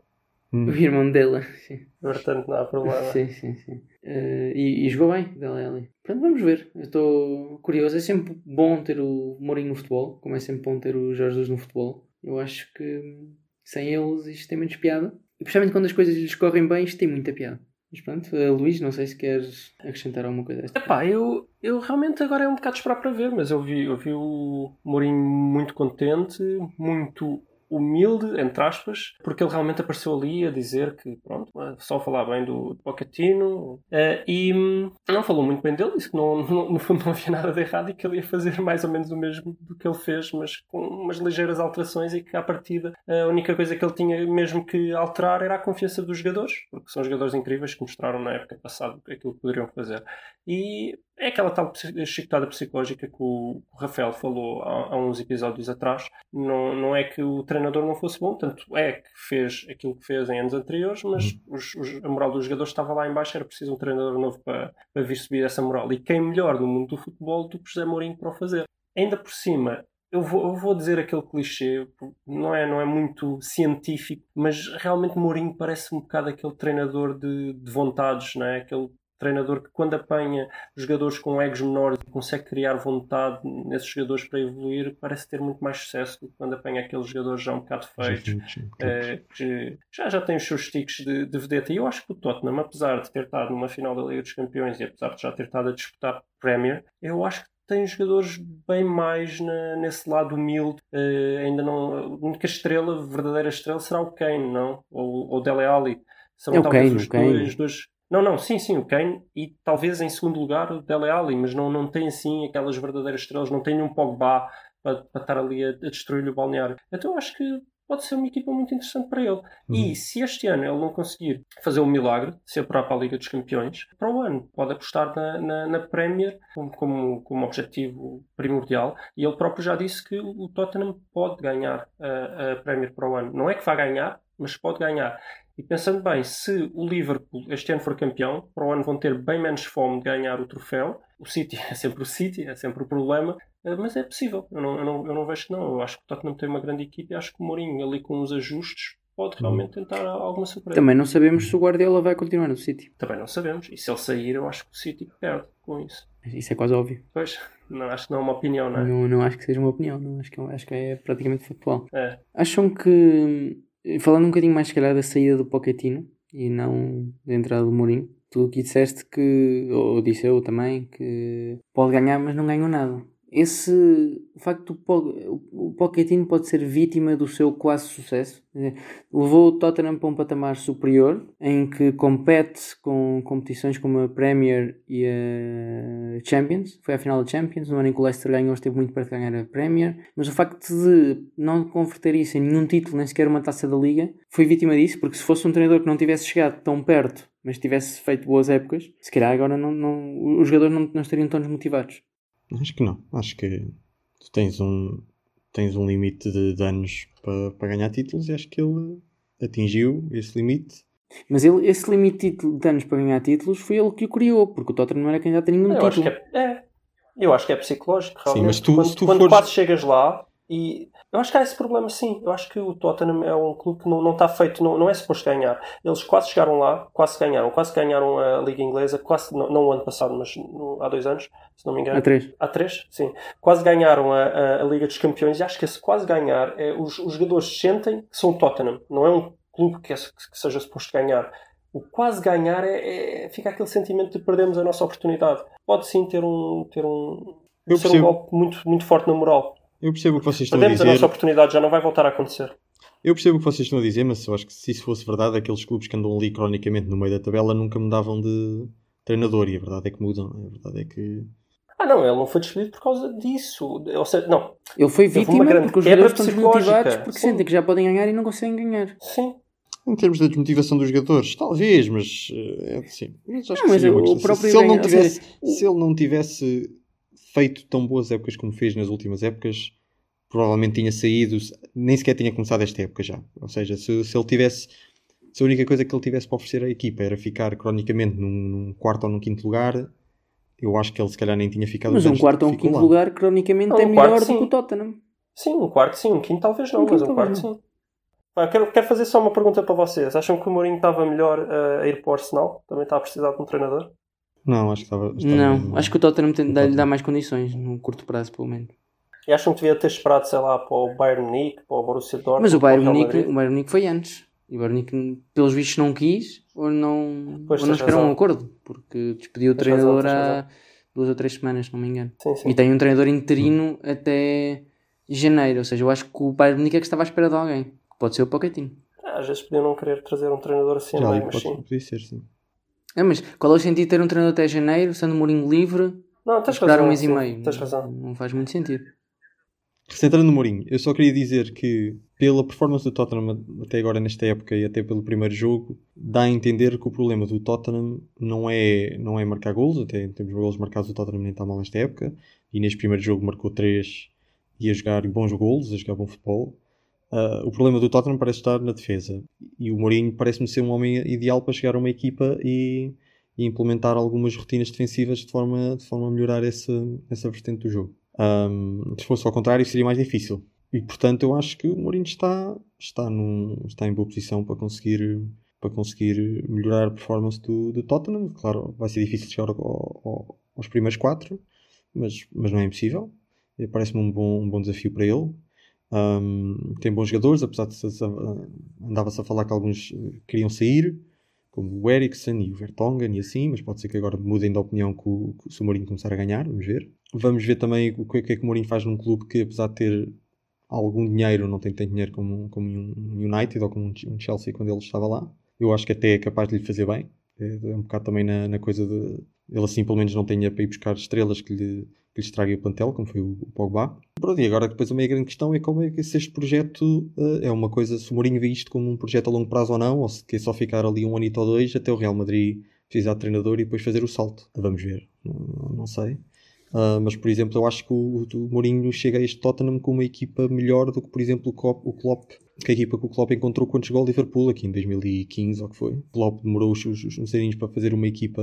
Hum. O irmão dele. Sim, Portanto, não há problema. sim, sim. sim. Eh, e, e jogou bem, Dele Alli. Pronto, vamos ver. Eu estou curioso. É sempre bom ter o Mourinho no futebol, como é sempre bom ter o Jorge Jesus no futebol. Eu acho que sem eles isto tem menos piada. E principalmente quando as coisas lhes correm bem, isto tem muita piada. Mas pronto, eh, Luís, não sei se queres acrescentar alguma coisa. Epá, eu, eu realmente agora é um bocado de esperar para ver, mas eu vi, eu vi o Mourinho muito contente, muito humilde, entre aspas, porque ele realmente apareceu ali a dizer que, pronto, só falar bem do Pochettino eh, e hum, não falou muito bem dele, disse que não, [laughs] não- no fundo não havia nada de errado e que ele ia fazer mais ou menos o mesmo do que ele fez, mas com umas ligeiras alterações e que à partida a única coisa que ele tinha mesmo que alterar era a confiança dos jogadores, porque são jogadores incríveis que mostraram na época passada aquilo que poderiam fazer. E é aquela tal chicotada psicológica que o Rafael falou há, há uns episódios atrás. Não, não é que o treinador não fosse bom, tanto é que fez aquilo que fez em anos anteriores, mas os- os- a moral dos jogadores estava lá em baixo, era preciso um treinador novo para, para vir subir essa moral. E quem melhor no mundo do futebol do que José Mourinho para o fazer? Ainda por cima, eu vou, eu vou dizer aquele clichê, não é, não é muito científico, mas realmente Mourinho parece um bocado aquele treinador de, de vontades, não é? Aquele treinador que quando apanha jogadores com egos menores e consegue criar vontade nesses jogadores para evoluir, parece ter muito mais sucesso do que quando apanha aqueles jogadores já um bocado feitos. eh, que já, já tem os seus tiques de, de vedeta. E eu acho que o Tottenham, apesar de ter estado numa final da Liga dos Campeões e apesar de já ter estado a disputar Premier, eu acho que tem jogadores bem mais na- nesse lado humilde. Eh, ainda não. A única estrela, verdadeira estrela, será o Kane, não? Ou o Dele Alli. São É o talvez Kane, os Kane. dois, dois- Não, não, sim, sim, o Kane e talvez em segundo lugar o Dele Alli, mas não, não tem assim aquelas verdadeiras estrelas, não tem nenhum Pogba para, para estar ali a, a destruir o balneário. Então eu acho que pode ser uma equipa muito interessante para ele. E se este ano ele não conseguir fazer um milagre, se apurar para a Liga dos Campeões, para o ano pode apostar na, na, na Premier como, como, como objetivo primordial. E ele próprio já disse que o Tottenham pode ganhar a, a Premier para o ano. Não é que vá ganhar, mas pode ganhar. E pensando bem, se o Liverpool este ano for campeão, para o ano vão ter bem menos fome de ganhar o troféu. O City [laughs] é sempre o City, é sempre o problema, eh, mas é possível. Eu não, eu não, eu não vejo que não. Eu acho que o Tottenham tem uma grande equipe e acho que o Mourinho, ali com os ajustes, pode realmente tentar alguma surpresa. Também não sabemos se o Guardiola vai continuar no City. Também não sabemos. E se ele sair, eu acho que o City perde com isso. Isso é quase óbvio. Pois, não, acho que não é uma opinião, não é? Não, não acho que seja uma opinião, não. Acho, que, é- acho que é praticamente factual. É. Acham que, falando um bocadinho mais se calhar da saída do Pochettino e não da entrada do Mourinho, tu aqui disseste que, ou disse eu também, que pode ganhar, mas não ganhou nada. Esse, o facto o Pochettino pode ser vítima do seu quase sucesso. Levou o Tottenham para um patamar superior, em que compete com competições como a Premier e a Champions. Foi à final da Champions, no ano em que o Leicester ganhou, esteve muito perto de ganhar a Premier. Mas o facto de não converter isso em nenhum título, nem sequer uma taça da Liga, foi vítima disso, porque se fosse um treinador que não tivesse chegado tão perto, mas tivesse feito boas épocas, se calhar agora não, não- os jogadores não, não estariam tão desmotivados. Acho que não. Acho que tu tens um, tens um limite de, de anos para, para ganhar títulos e acho que ele atingiu esse limite. Mas ele, esse limite de título- de anos para ganhar títulos foi ele que o criou, porque o Tottenham não era candidato a nenhum Eu acho título. que é, é. Eu acho que é psicológico, realmente. mas tu- quando se tu quando fores- quase chegas lá e. Eu acho que há esse problema sim. Eu acho que o Tottenham é um clube que não, não está feito, não, não é suposto ganhar. Eles quase chegaram lá, quase ganharam, quase ganharam a Liga Inglesa, quase, não, não o ano passado, mas no- há dois anos, se não me engano. A três. Há três, sim. Quase ganharam a, a- a Liga dos Campeões e acho que esse quase ganhar, é, os, os jogadores sentem que são o Tottenham. Não é um clube que, é- que seja suposto ganhar. O quase ganhar é, é- fica aquele sentimento de perdemos a nossa oportunidade. Pode sim ter um, ter um, Eu ser um golpe muito, muito forte na moral. Eu percebo o que vocês estão a Perdemos a nossa dizer. oportunidade, já não vai voltar a acontecer. Eu percebo o que vocês estão a dizer, mas eu acho que se isso fosse verdade, aqueles clubes que andam ali cronicamente no meio da tabela nunca mudavam de treinador e a verdade é que mudam. A verdade é que. Ah, não, ele não foi despedido por causa disso. Ou seja, não, Ele foi vítima grande porque os jogadores estão desmotivados porque Sim. sentem que já podem ganhar e não conseguem ganhar. sim. Em termos da desmotivação dos jogadores, talvez, mas eh, é assim. Mas acho Não, que mas o questão. próprio se, ele não ou seja, tivesse, se ele não tivesse feito tão boas épocas como fez nas últimas épocas, provavelmente tinha saído, nem sequer tinha começado esta época já. Ou seja, se, se ele tivesse. Se a única coisa que ele tivesse para oferecer à equipa era ficar cronicamente num, num quarto ou num quinto lugar, eu acho que ele se calhar nem tinha ficado Mas um quarto ou um quinto lá. lugar, cronicamente, Não, é um melhor quarto, do que o Tottenham. Sim, um quarto sim, um quinto talvez não, Um mas um quarto sim. Pá, quero, quero fazer só uma pergunta para vocês. Acham que o Mourinho estava melhor uh, a ir para o Arsenal? Também está a precisar de um treinador? Não, acho que estava. estava Não, no- acho que o Tottenham tem- dá- lhe Tottenham. mais condições, no curto prazo, pelo menos. E acham que devia ter esperado, sei lá, para o Bayern Munique, para o Borussia Dortmund, Mas o Bayern Munique, o Bayern Munique foi antes. E o Bayern Munique, pelos vistos, não quis ou não, Pois, ou não a um acordo. Porque despediu o Tens treinador há duas ou três semanas, se não me engano. Sim, sim. E tem um treinador interino até janeiro. Ou seja, eu acho que o Bayern Munique é que estava à espera de alguém. Pode ser o Pochettino. Ah, Às vezes podiam não querer trazer um treinador assim, Já não é? ali Mas pode, sim. podia ser, sim. É, mas qual é o sentido de ter um treinador até janeiro, sendo o Mourinho livre, Não, tens esperar razão. um mês e meio? Tens razão. Não faz muito sentido. Recentrando no Mourinho, eu só queria dizer que, pela performance do Tottenham até agora nesta época e até pelo primeiro jogo, dá a entender que o problema do Tottenham não é, não é marcar golos, até em termos de golos marcados o Tottenham nem está mal nesta época, e neste primeiro jogo marcou 3 e a jogar bons golos, a jogar bom futebol. Uh, o problema do Tottenham parece estar na defesa, e o Mourinho parece-me ser um homem ideal para chegar a uma equipa e, e implementar algumas rotinas defensivas de forma, de forma a melhorar essa, essa vertente do jogo. Um, se fosse ao contrário, seria mais difícil. E portanto, eu acho que o Mourinho está, está, num, está em boa posição para conseguir, para conseguir melhorar a performance do, do Tottenham. Claro, vai ser difícil chegar ao, ao, aos primeiros quatro, mas, mas não é impossível. Parece-me um bom, um bom desafio para ele. Um, tem bons jogadores, apesar de andava-se a falar que alguns queriam sair, como o Eriksen e o Vertonghen e assim, mas pode ser que agora mudem de opinião com, com, se o Mourinho começar a ganhar, vamos ver. Vamos ver também o que é que o Mourinho faz num clube que, apesar de ter algum dinheiro, não tem tanto dinheiro como, como um United ou como um Chelsea quando ele estava lá. Eu acho que até é capaz de lhe fazer bem. É, é um bocado também na, na coisa de. Ele assim, pelo menos, não tenha para ir buscar estrelas que lhe, que lhe estraguem o plantel, como foi o, o Pogba. Pronto, e agora depois a grande questão é como é que se este projeto uh, é uma coisa, se o Mourinho vê isto como um projeto a longo prazo ou não, ou se quer só ficar ali um ano ou dois até o Real Madrid precisar de treinador e depois fazer o salto. Vamos ver. Não, não sei. Uh, mas, por exemplo, eu acho que o, o, Mourinho chega a este Tottenham com uma equipa melhor do que, por exemplo, o o Klopp que a equipa que o Klopp encontrou quando chegou ao Liverpool, aqui em 2015, ou que foi. O Klopp demorou os, os aninhos para fazer uma equipa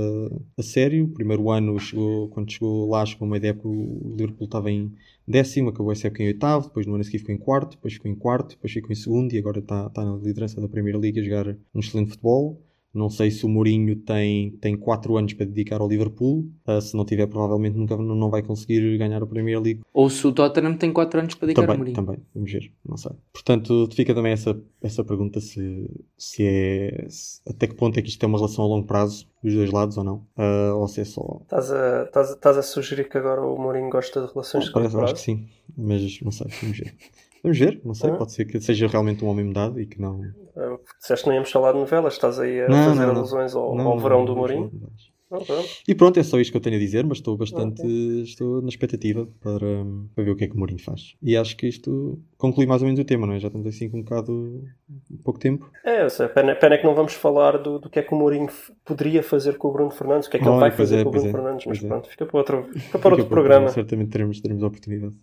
a sério. O primeiro ano, chegou, quando chegou lá, chegou uma ideia que o Liverpool estava em décimo, acabou essa época em oitavo, depois no ano seguinte ficou em quarto, depois ficou em quarto, depois ficou em segundo e agora está, está na liderança da Primeira Liga a jogar um excelente futebol. Não sei se o Mourinho tem, tem 4 anos para dedicar ao Liverpool. Uh, se não tiver, provavelmente nunca não vai conseguir ganhar a Premier League. Ou se o Tottenham tem 4 anos para dedicar também, ao Mourinho. Também, vamos ver. Não sei. Portanto, fica também essa, essa pergunta se, se é... Se, até que ponto é que isto é uma relação a longo prazo dos dois lados ou não. Uh, ou se é só... Estás a, estás, estás a sugerir que agora o Mourinho gosta de relações de longo prazo? Acho que sim. Mas não sei. Vamos ver. Vamos ver, não sei, ah. pode ser que seja realmente um homem mudado e que não. Ah, disseste que não íamos falar de novelas, estás aí a não, fazer não, alusões ao, não, ao verão do Mourinho. E pronto, é só isto que eu tenho a dizer, mas estou bastante okay. estou na expectativa para, para ver o que é que o Mourinho faz. E acho que isto conclui mais ou menos o tema, não é? Já estamos assim com um bocado pouco tempo. É, sei, pena, pena é que não vamos falar do, do que é que o Mourinho poderia fazer com o Bruno Fernandes, o que é que oh, ele vai fazer é, com o Bruno é, Fernandes, mas é. pronto, fica para outro, fica para outro programa. Certamente teremos, teremos a oportunidade.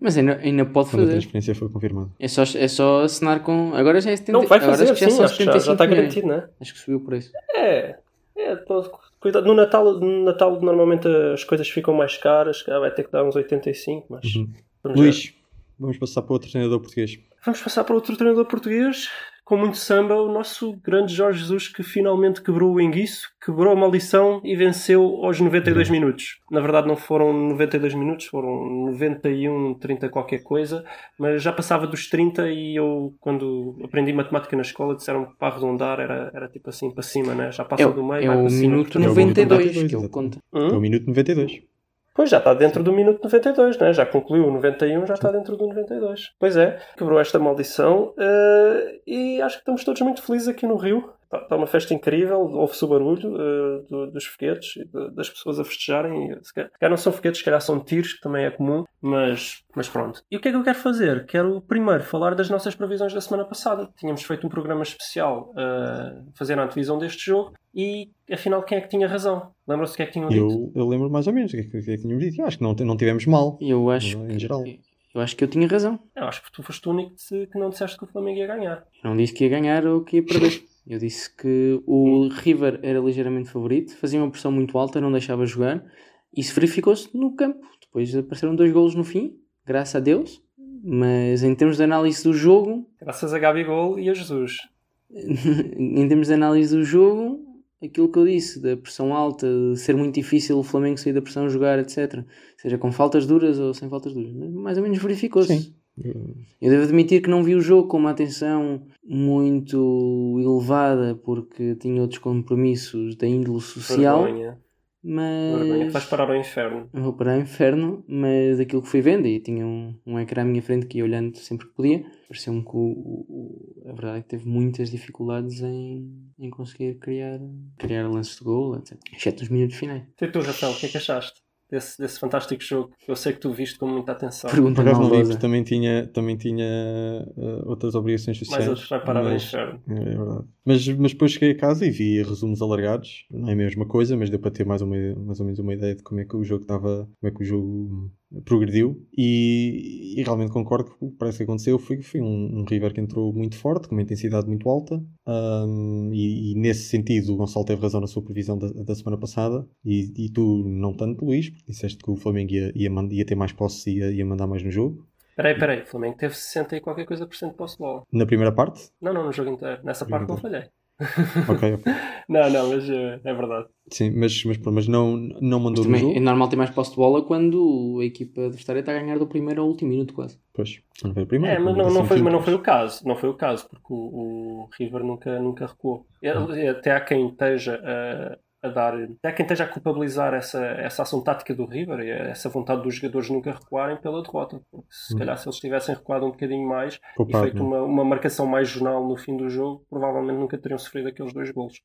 Mas ainda, ainda pode Quando fazer. a transferência foi confirmada. É só, é só assinar com. Agora já é 70. Não, vai fazer, agora já, sim, já, já, já está garantido, não é? Acho que subiu o preço. É. é cuidado. No Natal, no Natal normalmente as coisas ficam mais caras. Vai ter que dar uns 85, mas. Uhum. Luís, vamos passar para outro treinador português. Vamos passar para outro treinador português com muito samba, o nosso grande Jorge Jesus que finalmente quebrou o enguiço, quebrou a maldição e venceu aos 92 minutos. Na verdade não foram 92 minutos, foram 91, 30 qualquer coisa, mas já passava dos 30 e eu, quando aprendi matemática na escola, disseram que para arredondar era, era tipo assim para cima, né? já passa é, do meio. É o minuto 92 que eu conto. É o minuto 92. Pois já está dentro do minuto 92, né? já concluiu o 91, já está dentro do 92. Pois é, quebrou esta maldição uh, e acho que estamos todos muito felizes aqui no Rio. Está, está uma festa incrível, ouve-se o barulho uh, do, dos foguetes, das pessoas a festejarem. Se calhar, não são foguetes, se calhar são tiros, que também é comum, mas, mas pronto. E o que é que eu quero fazer? Quero primeiro falar das nossas previsões da semana passada. Tínhamos feito um programa especial uh, fazer a antevisão deste jogo e afinal quem é que tinha razão? Lembram-se o que é que tinham eu, dito? Eu lembro mais ou menos o que, é que, que, é que tínhamos dito. Eu acho que não, não tivemos mal. Eu acho em geral. Eu acho que eu tinha razão. Eu acho que tu foste o único que não disseste que o Flamengo ia ganhar. Eu não disse que ia ganhar ou que ia perder. [laughs] Eu disse que o River era ligeiramente favorito, fazia uma pressão muito alta, não deixava jogar. Isso verificou-se no campo. Depois apareceram dois golos no fim, graças a Deus. Mas em termos de análise do jogo. Graças a Gabigol e a Jesus. [laughs] em termos de análise do jogo, aquilo que eu disse, da pressão alta, de ser muito difícil o Flamengo sair da pressão, jogar, etc. Seja com faltas duras ou sem faltas duras. Mais ou menos verificou-se. Eu devo admitir que não vi o jogo com uma atenção muito elevada porque tinha outros compromissos da índole social. Vergonha. Mas. Vergonha. Vais parar ao inferno. Vou parar ao inferno, mas aquilo que fui vendo, e tinha um, um ecrã à minha frente que ia olhando sempre que podia, pareceu-me que o, o, a verdade é que teve muitas dificuldades em, em conseguir criar, criar lances de gol, etc. Exceto nos minutos finais. E tu, Rafael, o que é que achaste? Desse, desse fantástico jogo que eu sei que tu viste com muita atenção. Pergunta Por acaso porque também tinha, também tinha eh, outras obrigações sociais. Mais outros no mas-. É verdade. Mas, mas depois cheguei a casa e vi resumos alargados. Não é a mesma coisa, mas deu para ter mais, uma, mais ou menos uma ideia de como é que o jogo estava, como é que o jogo progrediu. E, e realmente concordo que o que parece que aconteceu foi, foi um, um River que entrou muito forte, com uma intensidade muito alta. Ahm, e, e nesse sentido, o Gonçalo teve razão na sua previsão da, da semana passada. E, e tu, não tanto, Luís, porque disseste que o Flamengo ia, ia, ia ter mais posse e ia, ia mandar mais no jogo. Peraí, peraí, o Flamengo teve 60 e qualquer coisa por cento de posse de bola. Na primeira parte? Não, não, no jogo inteiro. Nessa parte não falhei. [laughs] Ok, ok. Não, não, mas eh, é verdade. Sim, mas, mas, mas não, não mandou no Também jogo. é normal ter mais posse de bola quando a equipa adversária está a ganhar do primeiro ao último minuto quase. Pois, não foi o primeiro. É, mas não, não assim, foi, mas não foi o caso. Não foi o caso, porque o, o River nunca, nunca recuou. Ele- Até há quem esteja a, a dar. Há quem esteja a culpabilizar essa, essa ação tática do River e essa vontade dos jogadores nunca recuarem pela derrota. Porque se Hum. calhar se eles tivessem recuado um bocadinho mais Poupado, e feito é? uma, uma marcação mais jornal no fim do jogo, provavelmente nunca teriam sofrido aqueles dois golos.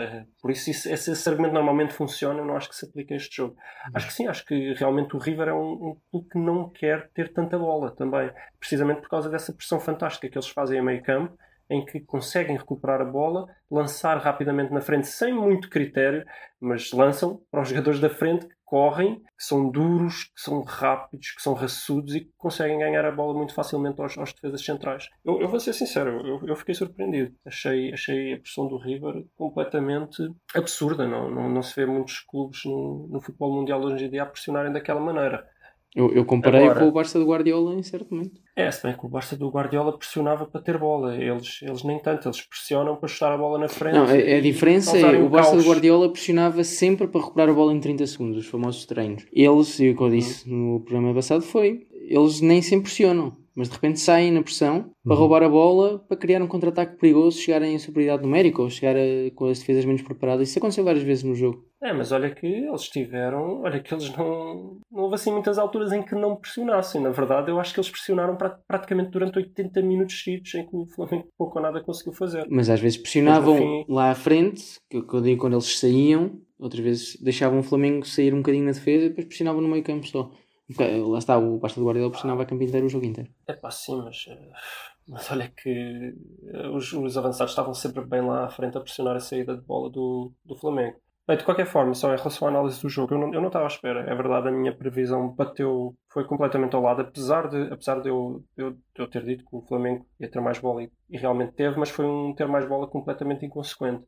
Eh, por isso, isso- esse, esse argumento normalmente funciona, eu não acho que se aplique a este jogo. Acho que sim, acho que realmente o River é um, um clube que não quer ter tanta bola também, precisamente por causa dessa pressão fantástica que eles fazem a meio campo, em que conseguem recuperar a bola, lançar rapidamente na frente sem muito critério, mas lançam para os jogadores da frente que correm, que são duros, que são rápidos, que são raçudos e que conseguem ganhar a bola muito facilmente aos, aos defesas centrais. Eu, eu vou ser sincero, eu, eu fiquei surpreendido. Achei, achei a pressão do River completamente absurda. Não, não, não se vê muitos clubes no, no futebol mundial hoje em dia a pressionarem daquela maneira. Eu, eu comparei Agora- com o Barça do Guardiola em certo momento. É, se bem que o Barça do Guardiola pressionava para ter bola. Eles, eles nem tanto, eles pressionam para chutar a bola na frente. Não, a, a e diferença é o Barça caos. do Guardiola pressionava sempre para recuperar a bola em 30 segundos, os famosos treinos. Eles, e o que eu disse no programa passado foi, eles nem sempre pressionam, mas de repente saem na pressão para roubar a bola, para criar um contra-ataque perigoso, chegarem em superioridade numérica ou chegar a- com as defesas menos preparadas. Isso aconteceu várias vezes no jogo. É, mas olha que eles tiveram. Olha que eles não. Não houve assim muitas alturas em que não pressionassem. Na verdade, eu acho que eles pressionaram pra- praticamente durante 80 minutos seguidos em que o Flamengo pouco ou nada conseguiu fazer. Mas às vezes pressionavam fim- lá à frente, que que eu digo quando eles saíam, outras vezes deixavam o Flamengo sair um bocadinho na defesa e depois pressionavam no meio campo só. Porque, Lá está, o Barça do Guardiola pressionava a campo inteiro o jogo inteiro. É pá, sim, mas. eh, Mas olha que eh, os, os avançados estavam sempre bem lá à frente a pressionar a saída de bola do, do Flamengo. Bem, de qualquer forma, só em relação à análise do jogo, eu não, eu não estava à espera. É verdade, a minha previsão bateu, foi completamente ao lado, apesar de, apesar de, eu, eu, de eu ter dito que o Flamengo ia ter mais bola e, e realmente teve, mas foi um ter mais bola completamente inconsequente.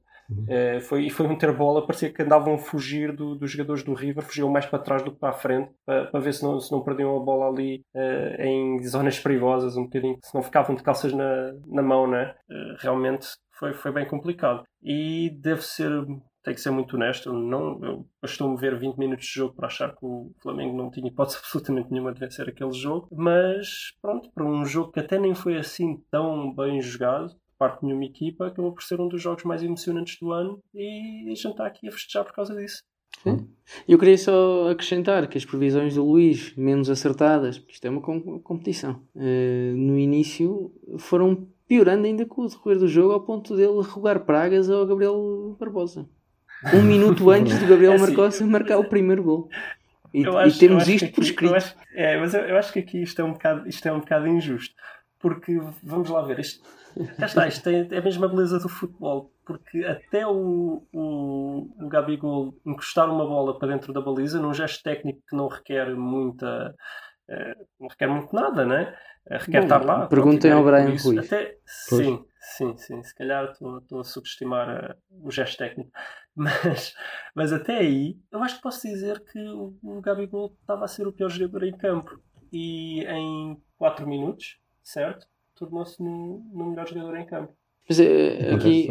Eh, foi, e foi um ter bola, parecia que andavam a fugir do- dos jogadores do River, fugiam mais para trás do que para a frente, para, para ver se não, se não perdiam a bola ali eh, em zonas perigosas, um bocadinho, se não ficavam de calças na, na mão, né? Eh, realmente foi, foi bem complicado. E deve ser, tenho que ser muito honesto, não, eu bastou-me ver 20 minutos de jogo para achar que o Flamengo não tinha hipótese [laughs] absolutamente nenhuma de vencer aquele jogo, mas pronto, para um jogo que até nem foi assim tão bem jogado, parte de nenhuma equipa, acabou por ser um dos jogos mais emocionantes do ano e a gente está aqui a festejar por causa disso. E eu queria só acrescentar que as previsões do Luís, menos acertadas, porque isto é uma com- competição, eh, no início foram piorando ainda com o decorrer do jogo, ao ponto dele rogar pragas ao Gabriel Barbosa. Um minuto [laughs] antes do Gabriel É assim, Marcosa marcar o primeiro gol. E, Eu e acho- eu temos isto aqui- por eu escrito. acho- é, mas eu, eu acho que aqui isto é um bocado, isto é um bocado injusto. Porque, vamos lá ver, isto, cá está, isto é, é a mesma beleza do futebol. Porque até o, o, o Gabigol encostar uma bola para dentro da baliza, num gesto técnico que não requer muita. eh, não requer muito nada, né? Eh, Requer Bom, estar lá. perguntem ao e Brian isso Ruiz. Até, sim, sim, sim. Se calhar estou estou a subestimar eh, o gesto técnico. Mas, mas até aí, eu acho que posso dizer que o, o Gabigol estava a ser o pior jogador em campo. E em 4 minutos, certo? Tornou-se no, no melhor jogador em campo. Mas eh, aqui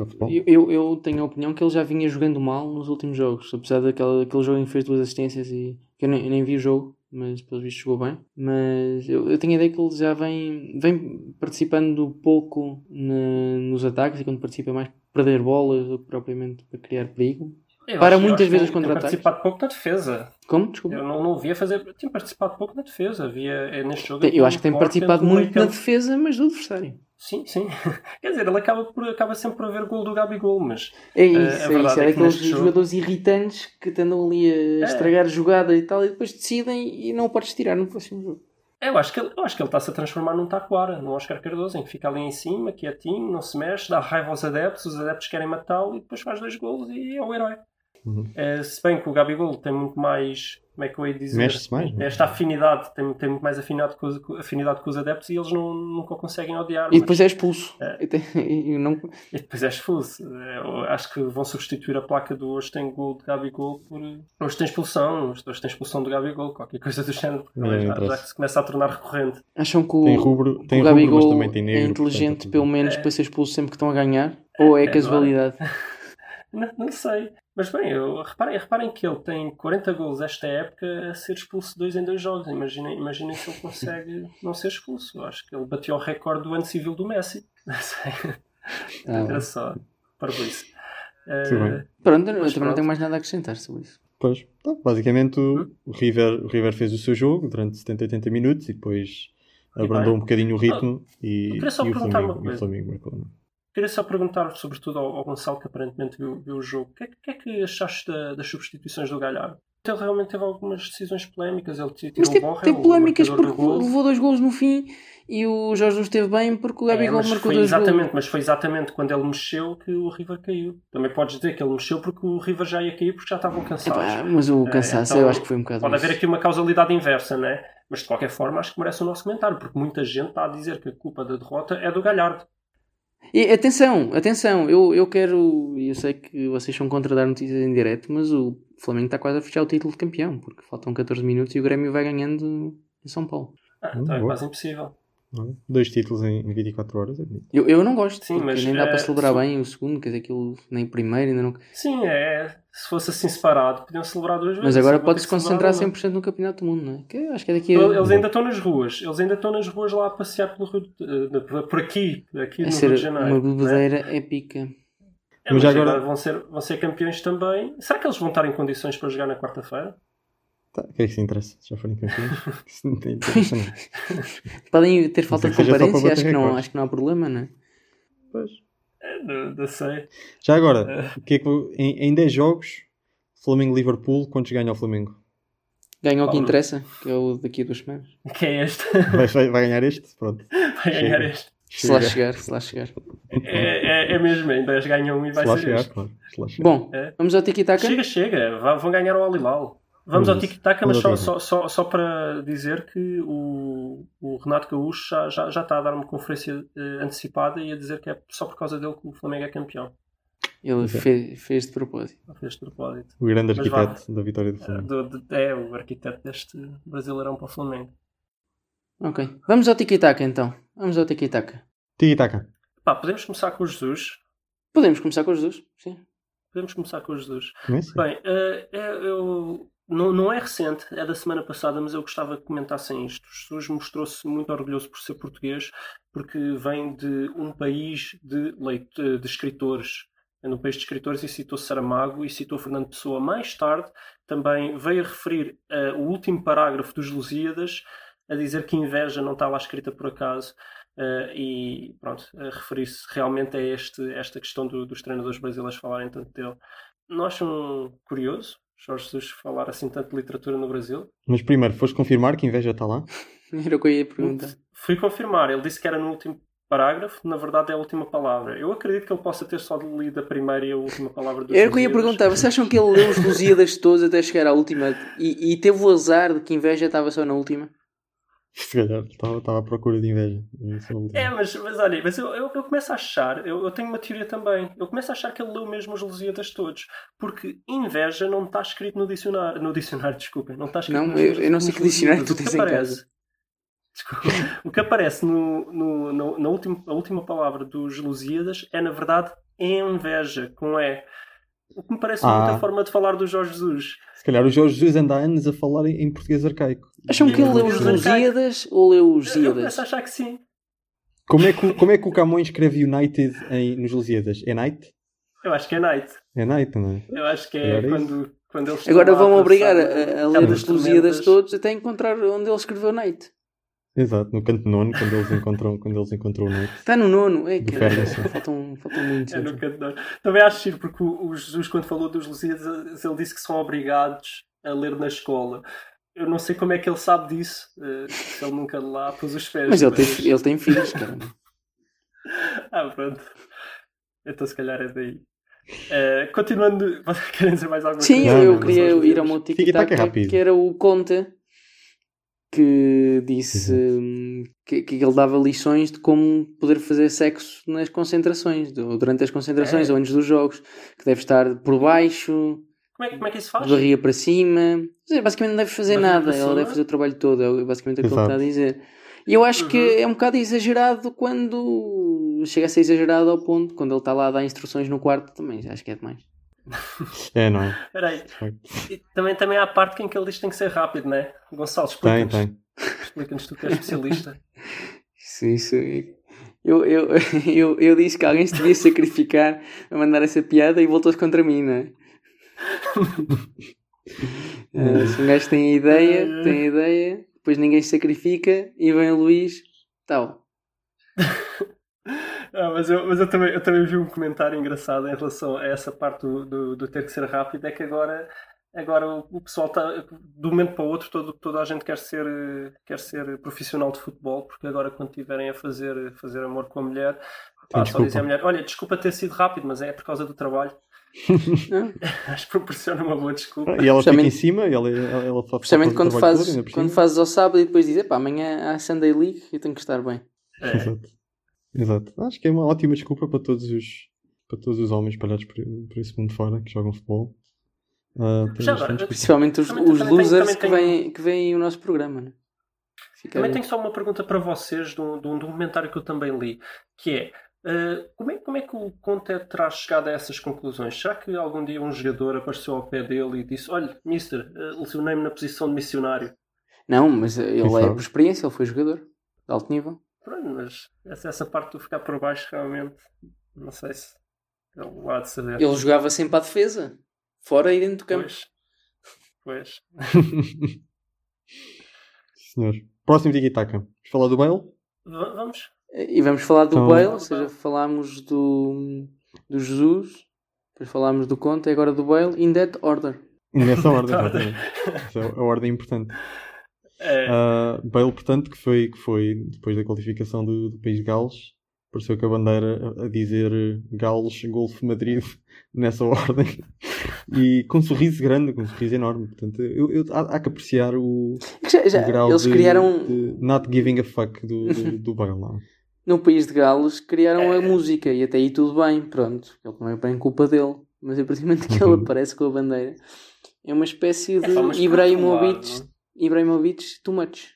eu, eu, tenho a opinião que ele já vinha jogando mal nos últimos jogos, apesar daquele aquele jogo em que fez duas assistências e que eu nem, eu nem vi o jogo, mas pelos vistos jogou bem. Mas eu, eu tenho a ideia que ele já vem, vem participando pouco na- nos ataques e quando participa é mais perder bolas do que propriamente para criar perigo. Eu Para acho- muitas vezes contra-ataques. participado pouco na defesa. Como? Desculpa. Eu não, não via fazer. Tinha participado pouco na defesa. Havia, é, neste jogo. Eu acho que tem participado muito na defesa, mas do adversário. Sim, sim. [laughs] Quer dizer, ele acaba, por, acaba sempre por haver gol do Gabigol, mas É isso, Eh, é, isso. É é daqueles neste jogo- jogadores irritantes que andam ali a estragar jogada e tal e depois decidem e não o podes tirar no próximo jogo. Eu acho que ele, eu acho que ele está-se a transformar num Taquara, num Oscar Cardoso, em que fica ali em cima, quietinho, não se mexe, dá raiva aos adeptos, os adeptos querem matá-lo e depois faz dois golos e é o herói. Uhum. Eh, se bem que o Gabigol tem muito mais, como é que eu ia dizer? Mexe-se mais, não é? Esta afinidade, tem, tem muito mais afinidade com, os, com- afinidade com os adeptos e eles não, nunca o conseguem odiar. E mas- depois é expulso. É. E tem- e não... E depois é expulso. Eu acho que vão substituir a placa do hoje tem gol de Gabigol por hoje tem expulsão, hoje tem expulsão do Gabigol, qualquer coisa do género. Não já, já que se começa a tornar recorrente. Acham que o, Tem rubro, tem o rubro, mas Gabigol também tem negro. é inteligente portanto, pelo menos para ser expulso sempre que estão a ganhar? Ou é, é, casualidade? [laughs] Não, não sei. Mas bem, eu, reparem, reparem que ele tem 40 gols esta época a ser expulso dois em dois jogos. Imaginem, imaginem se ele consegue [laughs] não ser expulso. Eu acho que ele bateu o recorde do ano civil do Messi. Não [laughs] sei. Ah, Era só para isso. Bem. Pronto, eu Mas também não tenho mais nada a acrescentar sobre isso. Pois, Então, basicamente o, Hum? o River, o River fez o seu jogo durante 70, 80 minutos e depois abrandou um bocadinho o ritmo e, eu queria só e o Flamengo, e o. Flamengo marcou. não? Queria só perguntar, sobretudo ao, ao Gonçalo, que aparentemente viu, viu o jogo, o que, é, que- é que achaste da- das substituições do Galhardo? Ele realmente teve algumas decisões polémicas. Ele tirou Mas teve, Borja, teve polémicas do porque gol. levou dois golos no fim e o Jorge Jesus esteve bem porque o É, Gabigol mas marcou foi dois exatamente, golos. mas foi exatamente quando ele mexeu que o River caiu. Também podes dizer que ele mexeu porque o River já ia cair porque já estavam cansados. Epá, mas o É, cansaço então, eu acho que foi um bocado Pode haver aqui uma causalidade inversa, né? Mas de qualquer forma acho que merece o nosso comentário, porque muita gente está a dizer que a culpa da derrota é do Galhardo. E, atenção, atenção, eu, eu quero. Eu sei que vocês são contra dar notícias em direto, mas o Flamengo está quase a fechar o título de campeão, porque faltam 14 minutos e o Grêmio vai ganhando em São Paulo. Ah, Hum, então é quase impossível. Não é? Dois títulos em, em 24 horas é bonito. Eu, eu não gosto, Sim, porque mas, nem dá eh, para celebrar se- bem o segundo, quer dizer, aquilo nem o primeiro ainda não. Sim, é. Se fosse assim separado, podiam celebrar duas vezes. Mas agora pode-se concentrar uma. 100% no Campeonato do Mundo, não é? Que acho que é daqui a. Eles ainda estão nas ruas, eles ainda estão nas ruas lá a passear pelo Rio, de- eh, por aqui, aqui a no ser Rio de Janeiro. uma é? bebedeira épica. É, Mas mas agora- agora vão ser, vão ser campeões também. Será que eles vão estar em condições para jogar na quarta-feira? Tá, o que é que se interessa? Já forem campeões? [laughs] Isso não tem interesse, não. [laughs] Podem ter falta de que comparência, acho que, não, recordes. acho que não há problema, não é? Pois. É, não, não sei. Já agora, o que é que, em, em 10 jogos, Flamengo-Liverpool, quantos ganha o Flamengo? Ganha o que interessa, que é o daqui a duas semanas. Quem é este? Vai, vai, vai ganhar este? Pronto. [laughs] Vai ganhar Chega. este. Se lá Chega. chegar, se lá chegar. É, é, é mesmo, em 10 ganham um e Se vai lá ser chegar, este. claro. Se lá chegar. Bom, É. vamos ao tiki-taka? Chega, chega. Vão ganhar o Alilal. Vamos ao tic-tac, mas só, só, só, só para dizer que o, o Renato Gaúcho já, já, já está a dar uma conferência eh, antecipada e a dizer que é só por causa dele que o Flamengo é campeão. Ele fez, fez de propósito. Fez de propósito. O grande Mas vá. arquiteto da vitória do Flamengo. do- do- é o arquiteto deste Brasileirão para o Flamengo. Ok. Vamos ao tiki-taka então. Vamos ao tiki-taka. Tiki-taka. Pá, podemos começar com o Jesus. Podemos começar com os dois? Sim. Podemos começar com o Jesus. Começa? Bem, é- eu, não, não é recente, é da semana passada, mas eu gostava que comentassem isto. Jesus mostrou-se muito orgulhoso por ser português, porque vem de um país de, leite, de escritores. É um país de escritores e citou Saramago e citou Fernando Pessoa. Mais tarde, também veio a referir eh, o último parágrafo dos Lusíadas, a dizer que inveja não está lá escrita por acaso. eh, e pronto, a referir-se realmente a este, esta questão do- dos treinadores brasileiros falarem tanto dele. Não acham curioso Jorge Jesus falar assim tanto de literatura no Brasil? Mas primeiro, foste confirmar que inveja está lá? [laughs] Era o que eu ia perguntar. Fui confirmar, ele disse que era no último parágrafo, na verdade é a última palavra. Eu acredito que ele possa ter só lido a primeira e a última palavra dos Era o que eu ia perguntar. Vocês acham que ele leu os [laughs] Lusíadas todos até chegar à última e, e teve o azar de que inveja estava só na última? Se calhar, estava, estava à procura de inveja. É, mas, mas olha, mas eu, eu, eu começo a achar, eu, eu tenho uma teoria também, eu começo a achar que ele leu mesmo os Lusíadas todos, porque inveja não está escrito no dicionário, no dicionário, desculpem, não está escrito Não, nos- eu- eu não sei que dicionário tu tens em aparece- casa. Desculpa. O que aparece no, no, no- na última, a última palavra dos Lusíadas é, na verdade, inveja, com E. O que me parece Ah. muita forma de falar do Jorge Jesus. Se calhar o Jorge Jesus anda há anos a falar em, português arcaico. Acham que ele leu os Lusíadas. Lusíadas ou leu os Eu Zíadas? começo a achar que sim. Como é que, o- como é que o Camões escreve United em, nos Lusíadas? É Night? Eu acho que é Night. É Night, não é? Eu acho que é isso? quando, quando eles Agora vão obrigar a, a ler os Lusíadas todos até encontrar onde ele escreveu Night. Exato, no canto nono, quando eles encontram, quando eles encontram o Knight. Está no nono. É, que [laughs] faltam, faltam muitos. É, no canto não. Também acho giro, porque o, o Jesus, quando falou dos Lusíadas, ele disse que são obrigados a ler na escola. Eu não sei como é que ele sabe disso, eh, se ele nunca lá pôs os pés. Mas ele tem, ele tem filhos, cara. [laughs] Ah, pronto. Então se calhar é daí. Eh, continuando, vocês [laughs] querem dizer mais alguma Sim, coisa? Não, eu não, queria ir ao meu tic-tac, rápido. que era o Conte, que disse hum, que, que ele dava lições de como poder fazer sexo nas concentrações, do- durante as concentrações É. ou antes dos jogos, que deve estar por baixo, Como é, como é que isso faz? de barriga para cima. Dizer, basicamente não deve fazer Barriga nada, cima? deve fazer o trabalho todo, é basicamente o que ele Exato. está a dizer. E eu acho que Uhum. é um bocado exagerado quando chega a ser exagerado ao ponto, quando ele está lá a dar instruções no quarto também, acho que é demais. É, não é? Espera aí. Também, também há a parte em que ele diz que tem que ser rápido, não é? Gonçalo, Tem, explica-nos. tem. Explica-nos tu que és especialista. Isso, isso. Eu, eu, [laughs] eu, eu disse que alguém se devia sacrificar a mandar essa piada e voltou-se contra mim, não é? [laughs] Eh, se um gajo tem a ideia, [laughs] tem a ideia, depois ninguém se sacrifica e vem o Luís, tal. Ah, mas eu, mas eu, também, eu também vi um comentário engraçado em relação a essa parte do, do, do ter que ser rápido. É que agora, agora o, pessoal está, de um momento para o outro, todo, toda a gente quer ser, quer ser profissional de futebol, porque agora, quando estiverem a fazer, fazer amor com a mulher, pá, só desculpa. dizem à mulher: Olha, desculpa ter sido rápido, mas é por causa do trabalho. Não? [laughs] Acho que proporciona uma boa desculpa. E ela fica em cima e ela, ela, ela Justamente quando fazes, quando fazes ao sábado e depois dizes, pá, amanhã há Sunday League e tenho que estar bem. É. Exato. Exato. Acho que é uma ótima desculpa para todos os, para todos os homens espalhados por, por esse mundo fora que jogam futebol. Ah, bastante agora. Principalmente os, Também- os também tenho- losers também que, tenho- vêm, que veem o nosso programa, né? Fica Também tenho só uma pergunta para vocês de um, de um documentário que eu também li, que é eh, como, é como é que o Conte terá chegado a essas conclusões? Será que algum dia um jogador apareceu ao pé dele e disse olha, mister, uh, lesionei-me na posição de missionário? Não, mas ele é sabe? por experiência, ele foi jogador de alto nível. Pronto, mas essa, essa parte do ficar por baixo realmente não sei se ele há de saber. Ele jogava sempre à defesa, fora e dentro do campo. Pois, pois. [laughs] Senhor. Próximo Tiki-Taka. Vamos falar do Bale? Va- vamos? E vamos falar do Então- Bale, ou seja, falámos do, do Jesus, depois falámos do Conte e agora do Bale, in that order. Nessa ordem, [laughs] exatamente. Essa é a ordem importante. É, Ah, Bale, portanto, que foi, que foi depois da qualificação do, do país de Gales, apareceu com a bandeira a, a dizer Gales, Golfo, Madrid, [laughs] nessa ordem, e com um sorriso grande, com um sorriso enorme. Portanto, eu, eu- há, há que apreciar o, Já, já, o grau eles de, criaram, de not giving a fuck do, do, [laughs] do Bale. É? no país de Gales, criaram a música e até aí tudo bem, pronto. Ele não é bem culpa dele, mas a partir do momento que ele Uhum. aparece com a bandeira, é uma espécie de É, mas por Ibrahimovic, Ibrahimovic too much.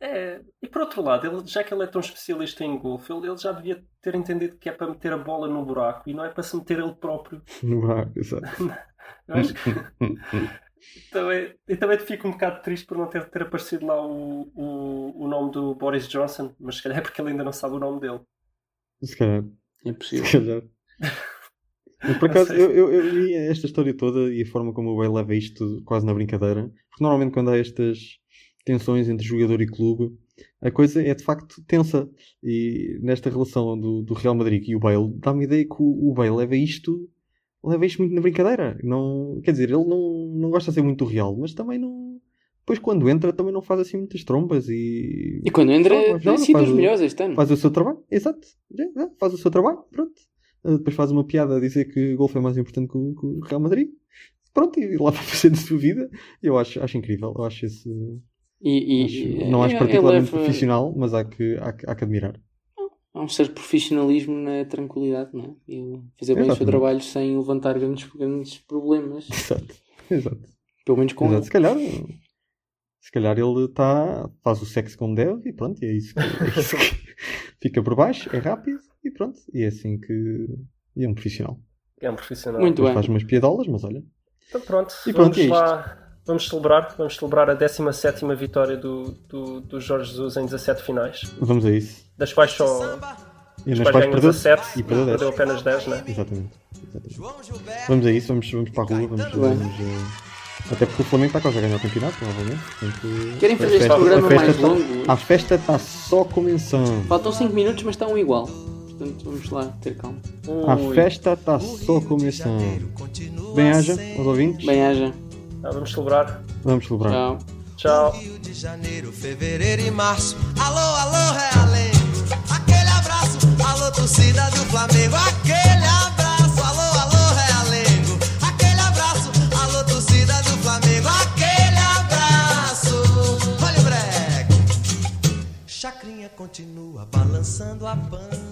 É, e por outro lado, ele, já que ele é tão especialista em golfe, ele, ele já devia ter entendido que é para meter a bola no buraco e não é para se meter ele próprio. [laughs] No buraco, exato. [laughs] Eu acho que [laughs] também, e também fico um bocado triste por não ter, ter aparecido lá o, o, o nome do Boris Johnson, mas se calhar é porque ele ainda não sabe o nome dele. Se calhar. É possível. Se calhar. Por acaso, eu, eu, eu vi esta história toda e a forma como o Bale leva isto quase na brincadeira. Porque normalmente quando há estas tensões entre jogador e clube, a coisa é de facto tensa. E nesta relação do, do Real Madrid e o Bale, dá-me a ideia que o, o Bale leva isto, leva isto muito na brincadeira. Não, quer dizer, ele não, não gosta de ser muito do Real, mas também não. Depois quando entra também não faz assim muitas trombas e E quando entra, tem sido faz os o- melhores este ano. faz o seu trabalho, exato, É, é, faz o seu trabalho, pronto. Uh, Depois faz uma piada a dizer que o golfe é mais importante que o, que o Real Madrid. Pronto, e lá [laughs] vai fazer da sua vida. Eu acho, acho incrível, eu acho esse. E, e- acho- não acho particularmente leva- profissional, mas há que, há, há que admirar. Há um certo profissionalismo na tranquilidade, não é? E fazer bem o seu trabalho sem levantar grandes, grandes problemas. [laughs] Exato, exato. Pelo menos com exato. ele. Se calhar, se calhar ele tá, faz o sexo como deve e pronto, e é isso que, é isso que [laughs] fica por baixo, é rápido e pronto. E é assim que. E é um profissional. É um profissional. Muito bem. faz umas piadolas, mas olha. Então pronto, E pronto, vamos é lá. Vamos celebrar, vamos celebrar a 17 vitória do, do, do Jorge Jesus em 17 finais, Vamos a isso. das quais só E das nas quais perdeu 17 e perdeu 10. perdeu apenas 10, né? Exatamente. Exatamente. Vamos a isso, vamos, vamos para a rua, vamos, Bem. vamos, eh, Até porque o Flamengo está quase a ganhar o campeonato, provavelmente. Portanto, Querem fazer a este festa- programa festa mais tá- longo? A festa está só começando. Faltam 5 minutos, mas estão igual. Portanto, vamos lá ter calma. A festa está só começando. Bem-haja aos ouvintes. Bem haja. Ah, vamos celebrar. Vamos celebrar. Tchau. Tchau. Rio de Janeiro, fevereiro e março. Alô, alô, Realengo. Aquele abraço, alô, torcida do Flamengo. Aquele abraço, alô, alô, Realengo. Aquele abraço, alô, torcida do Flamengo. Aquele abraço. Olha o breque. Chacrinha continua balançando a pan.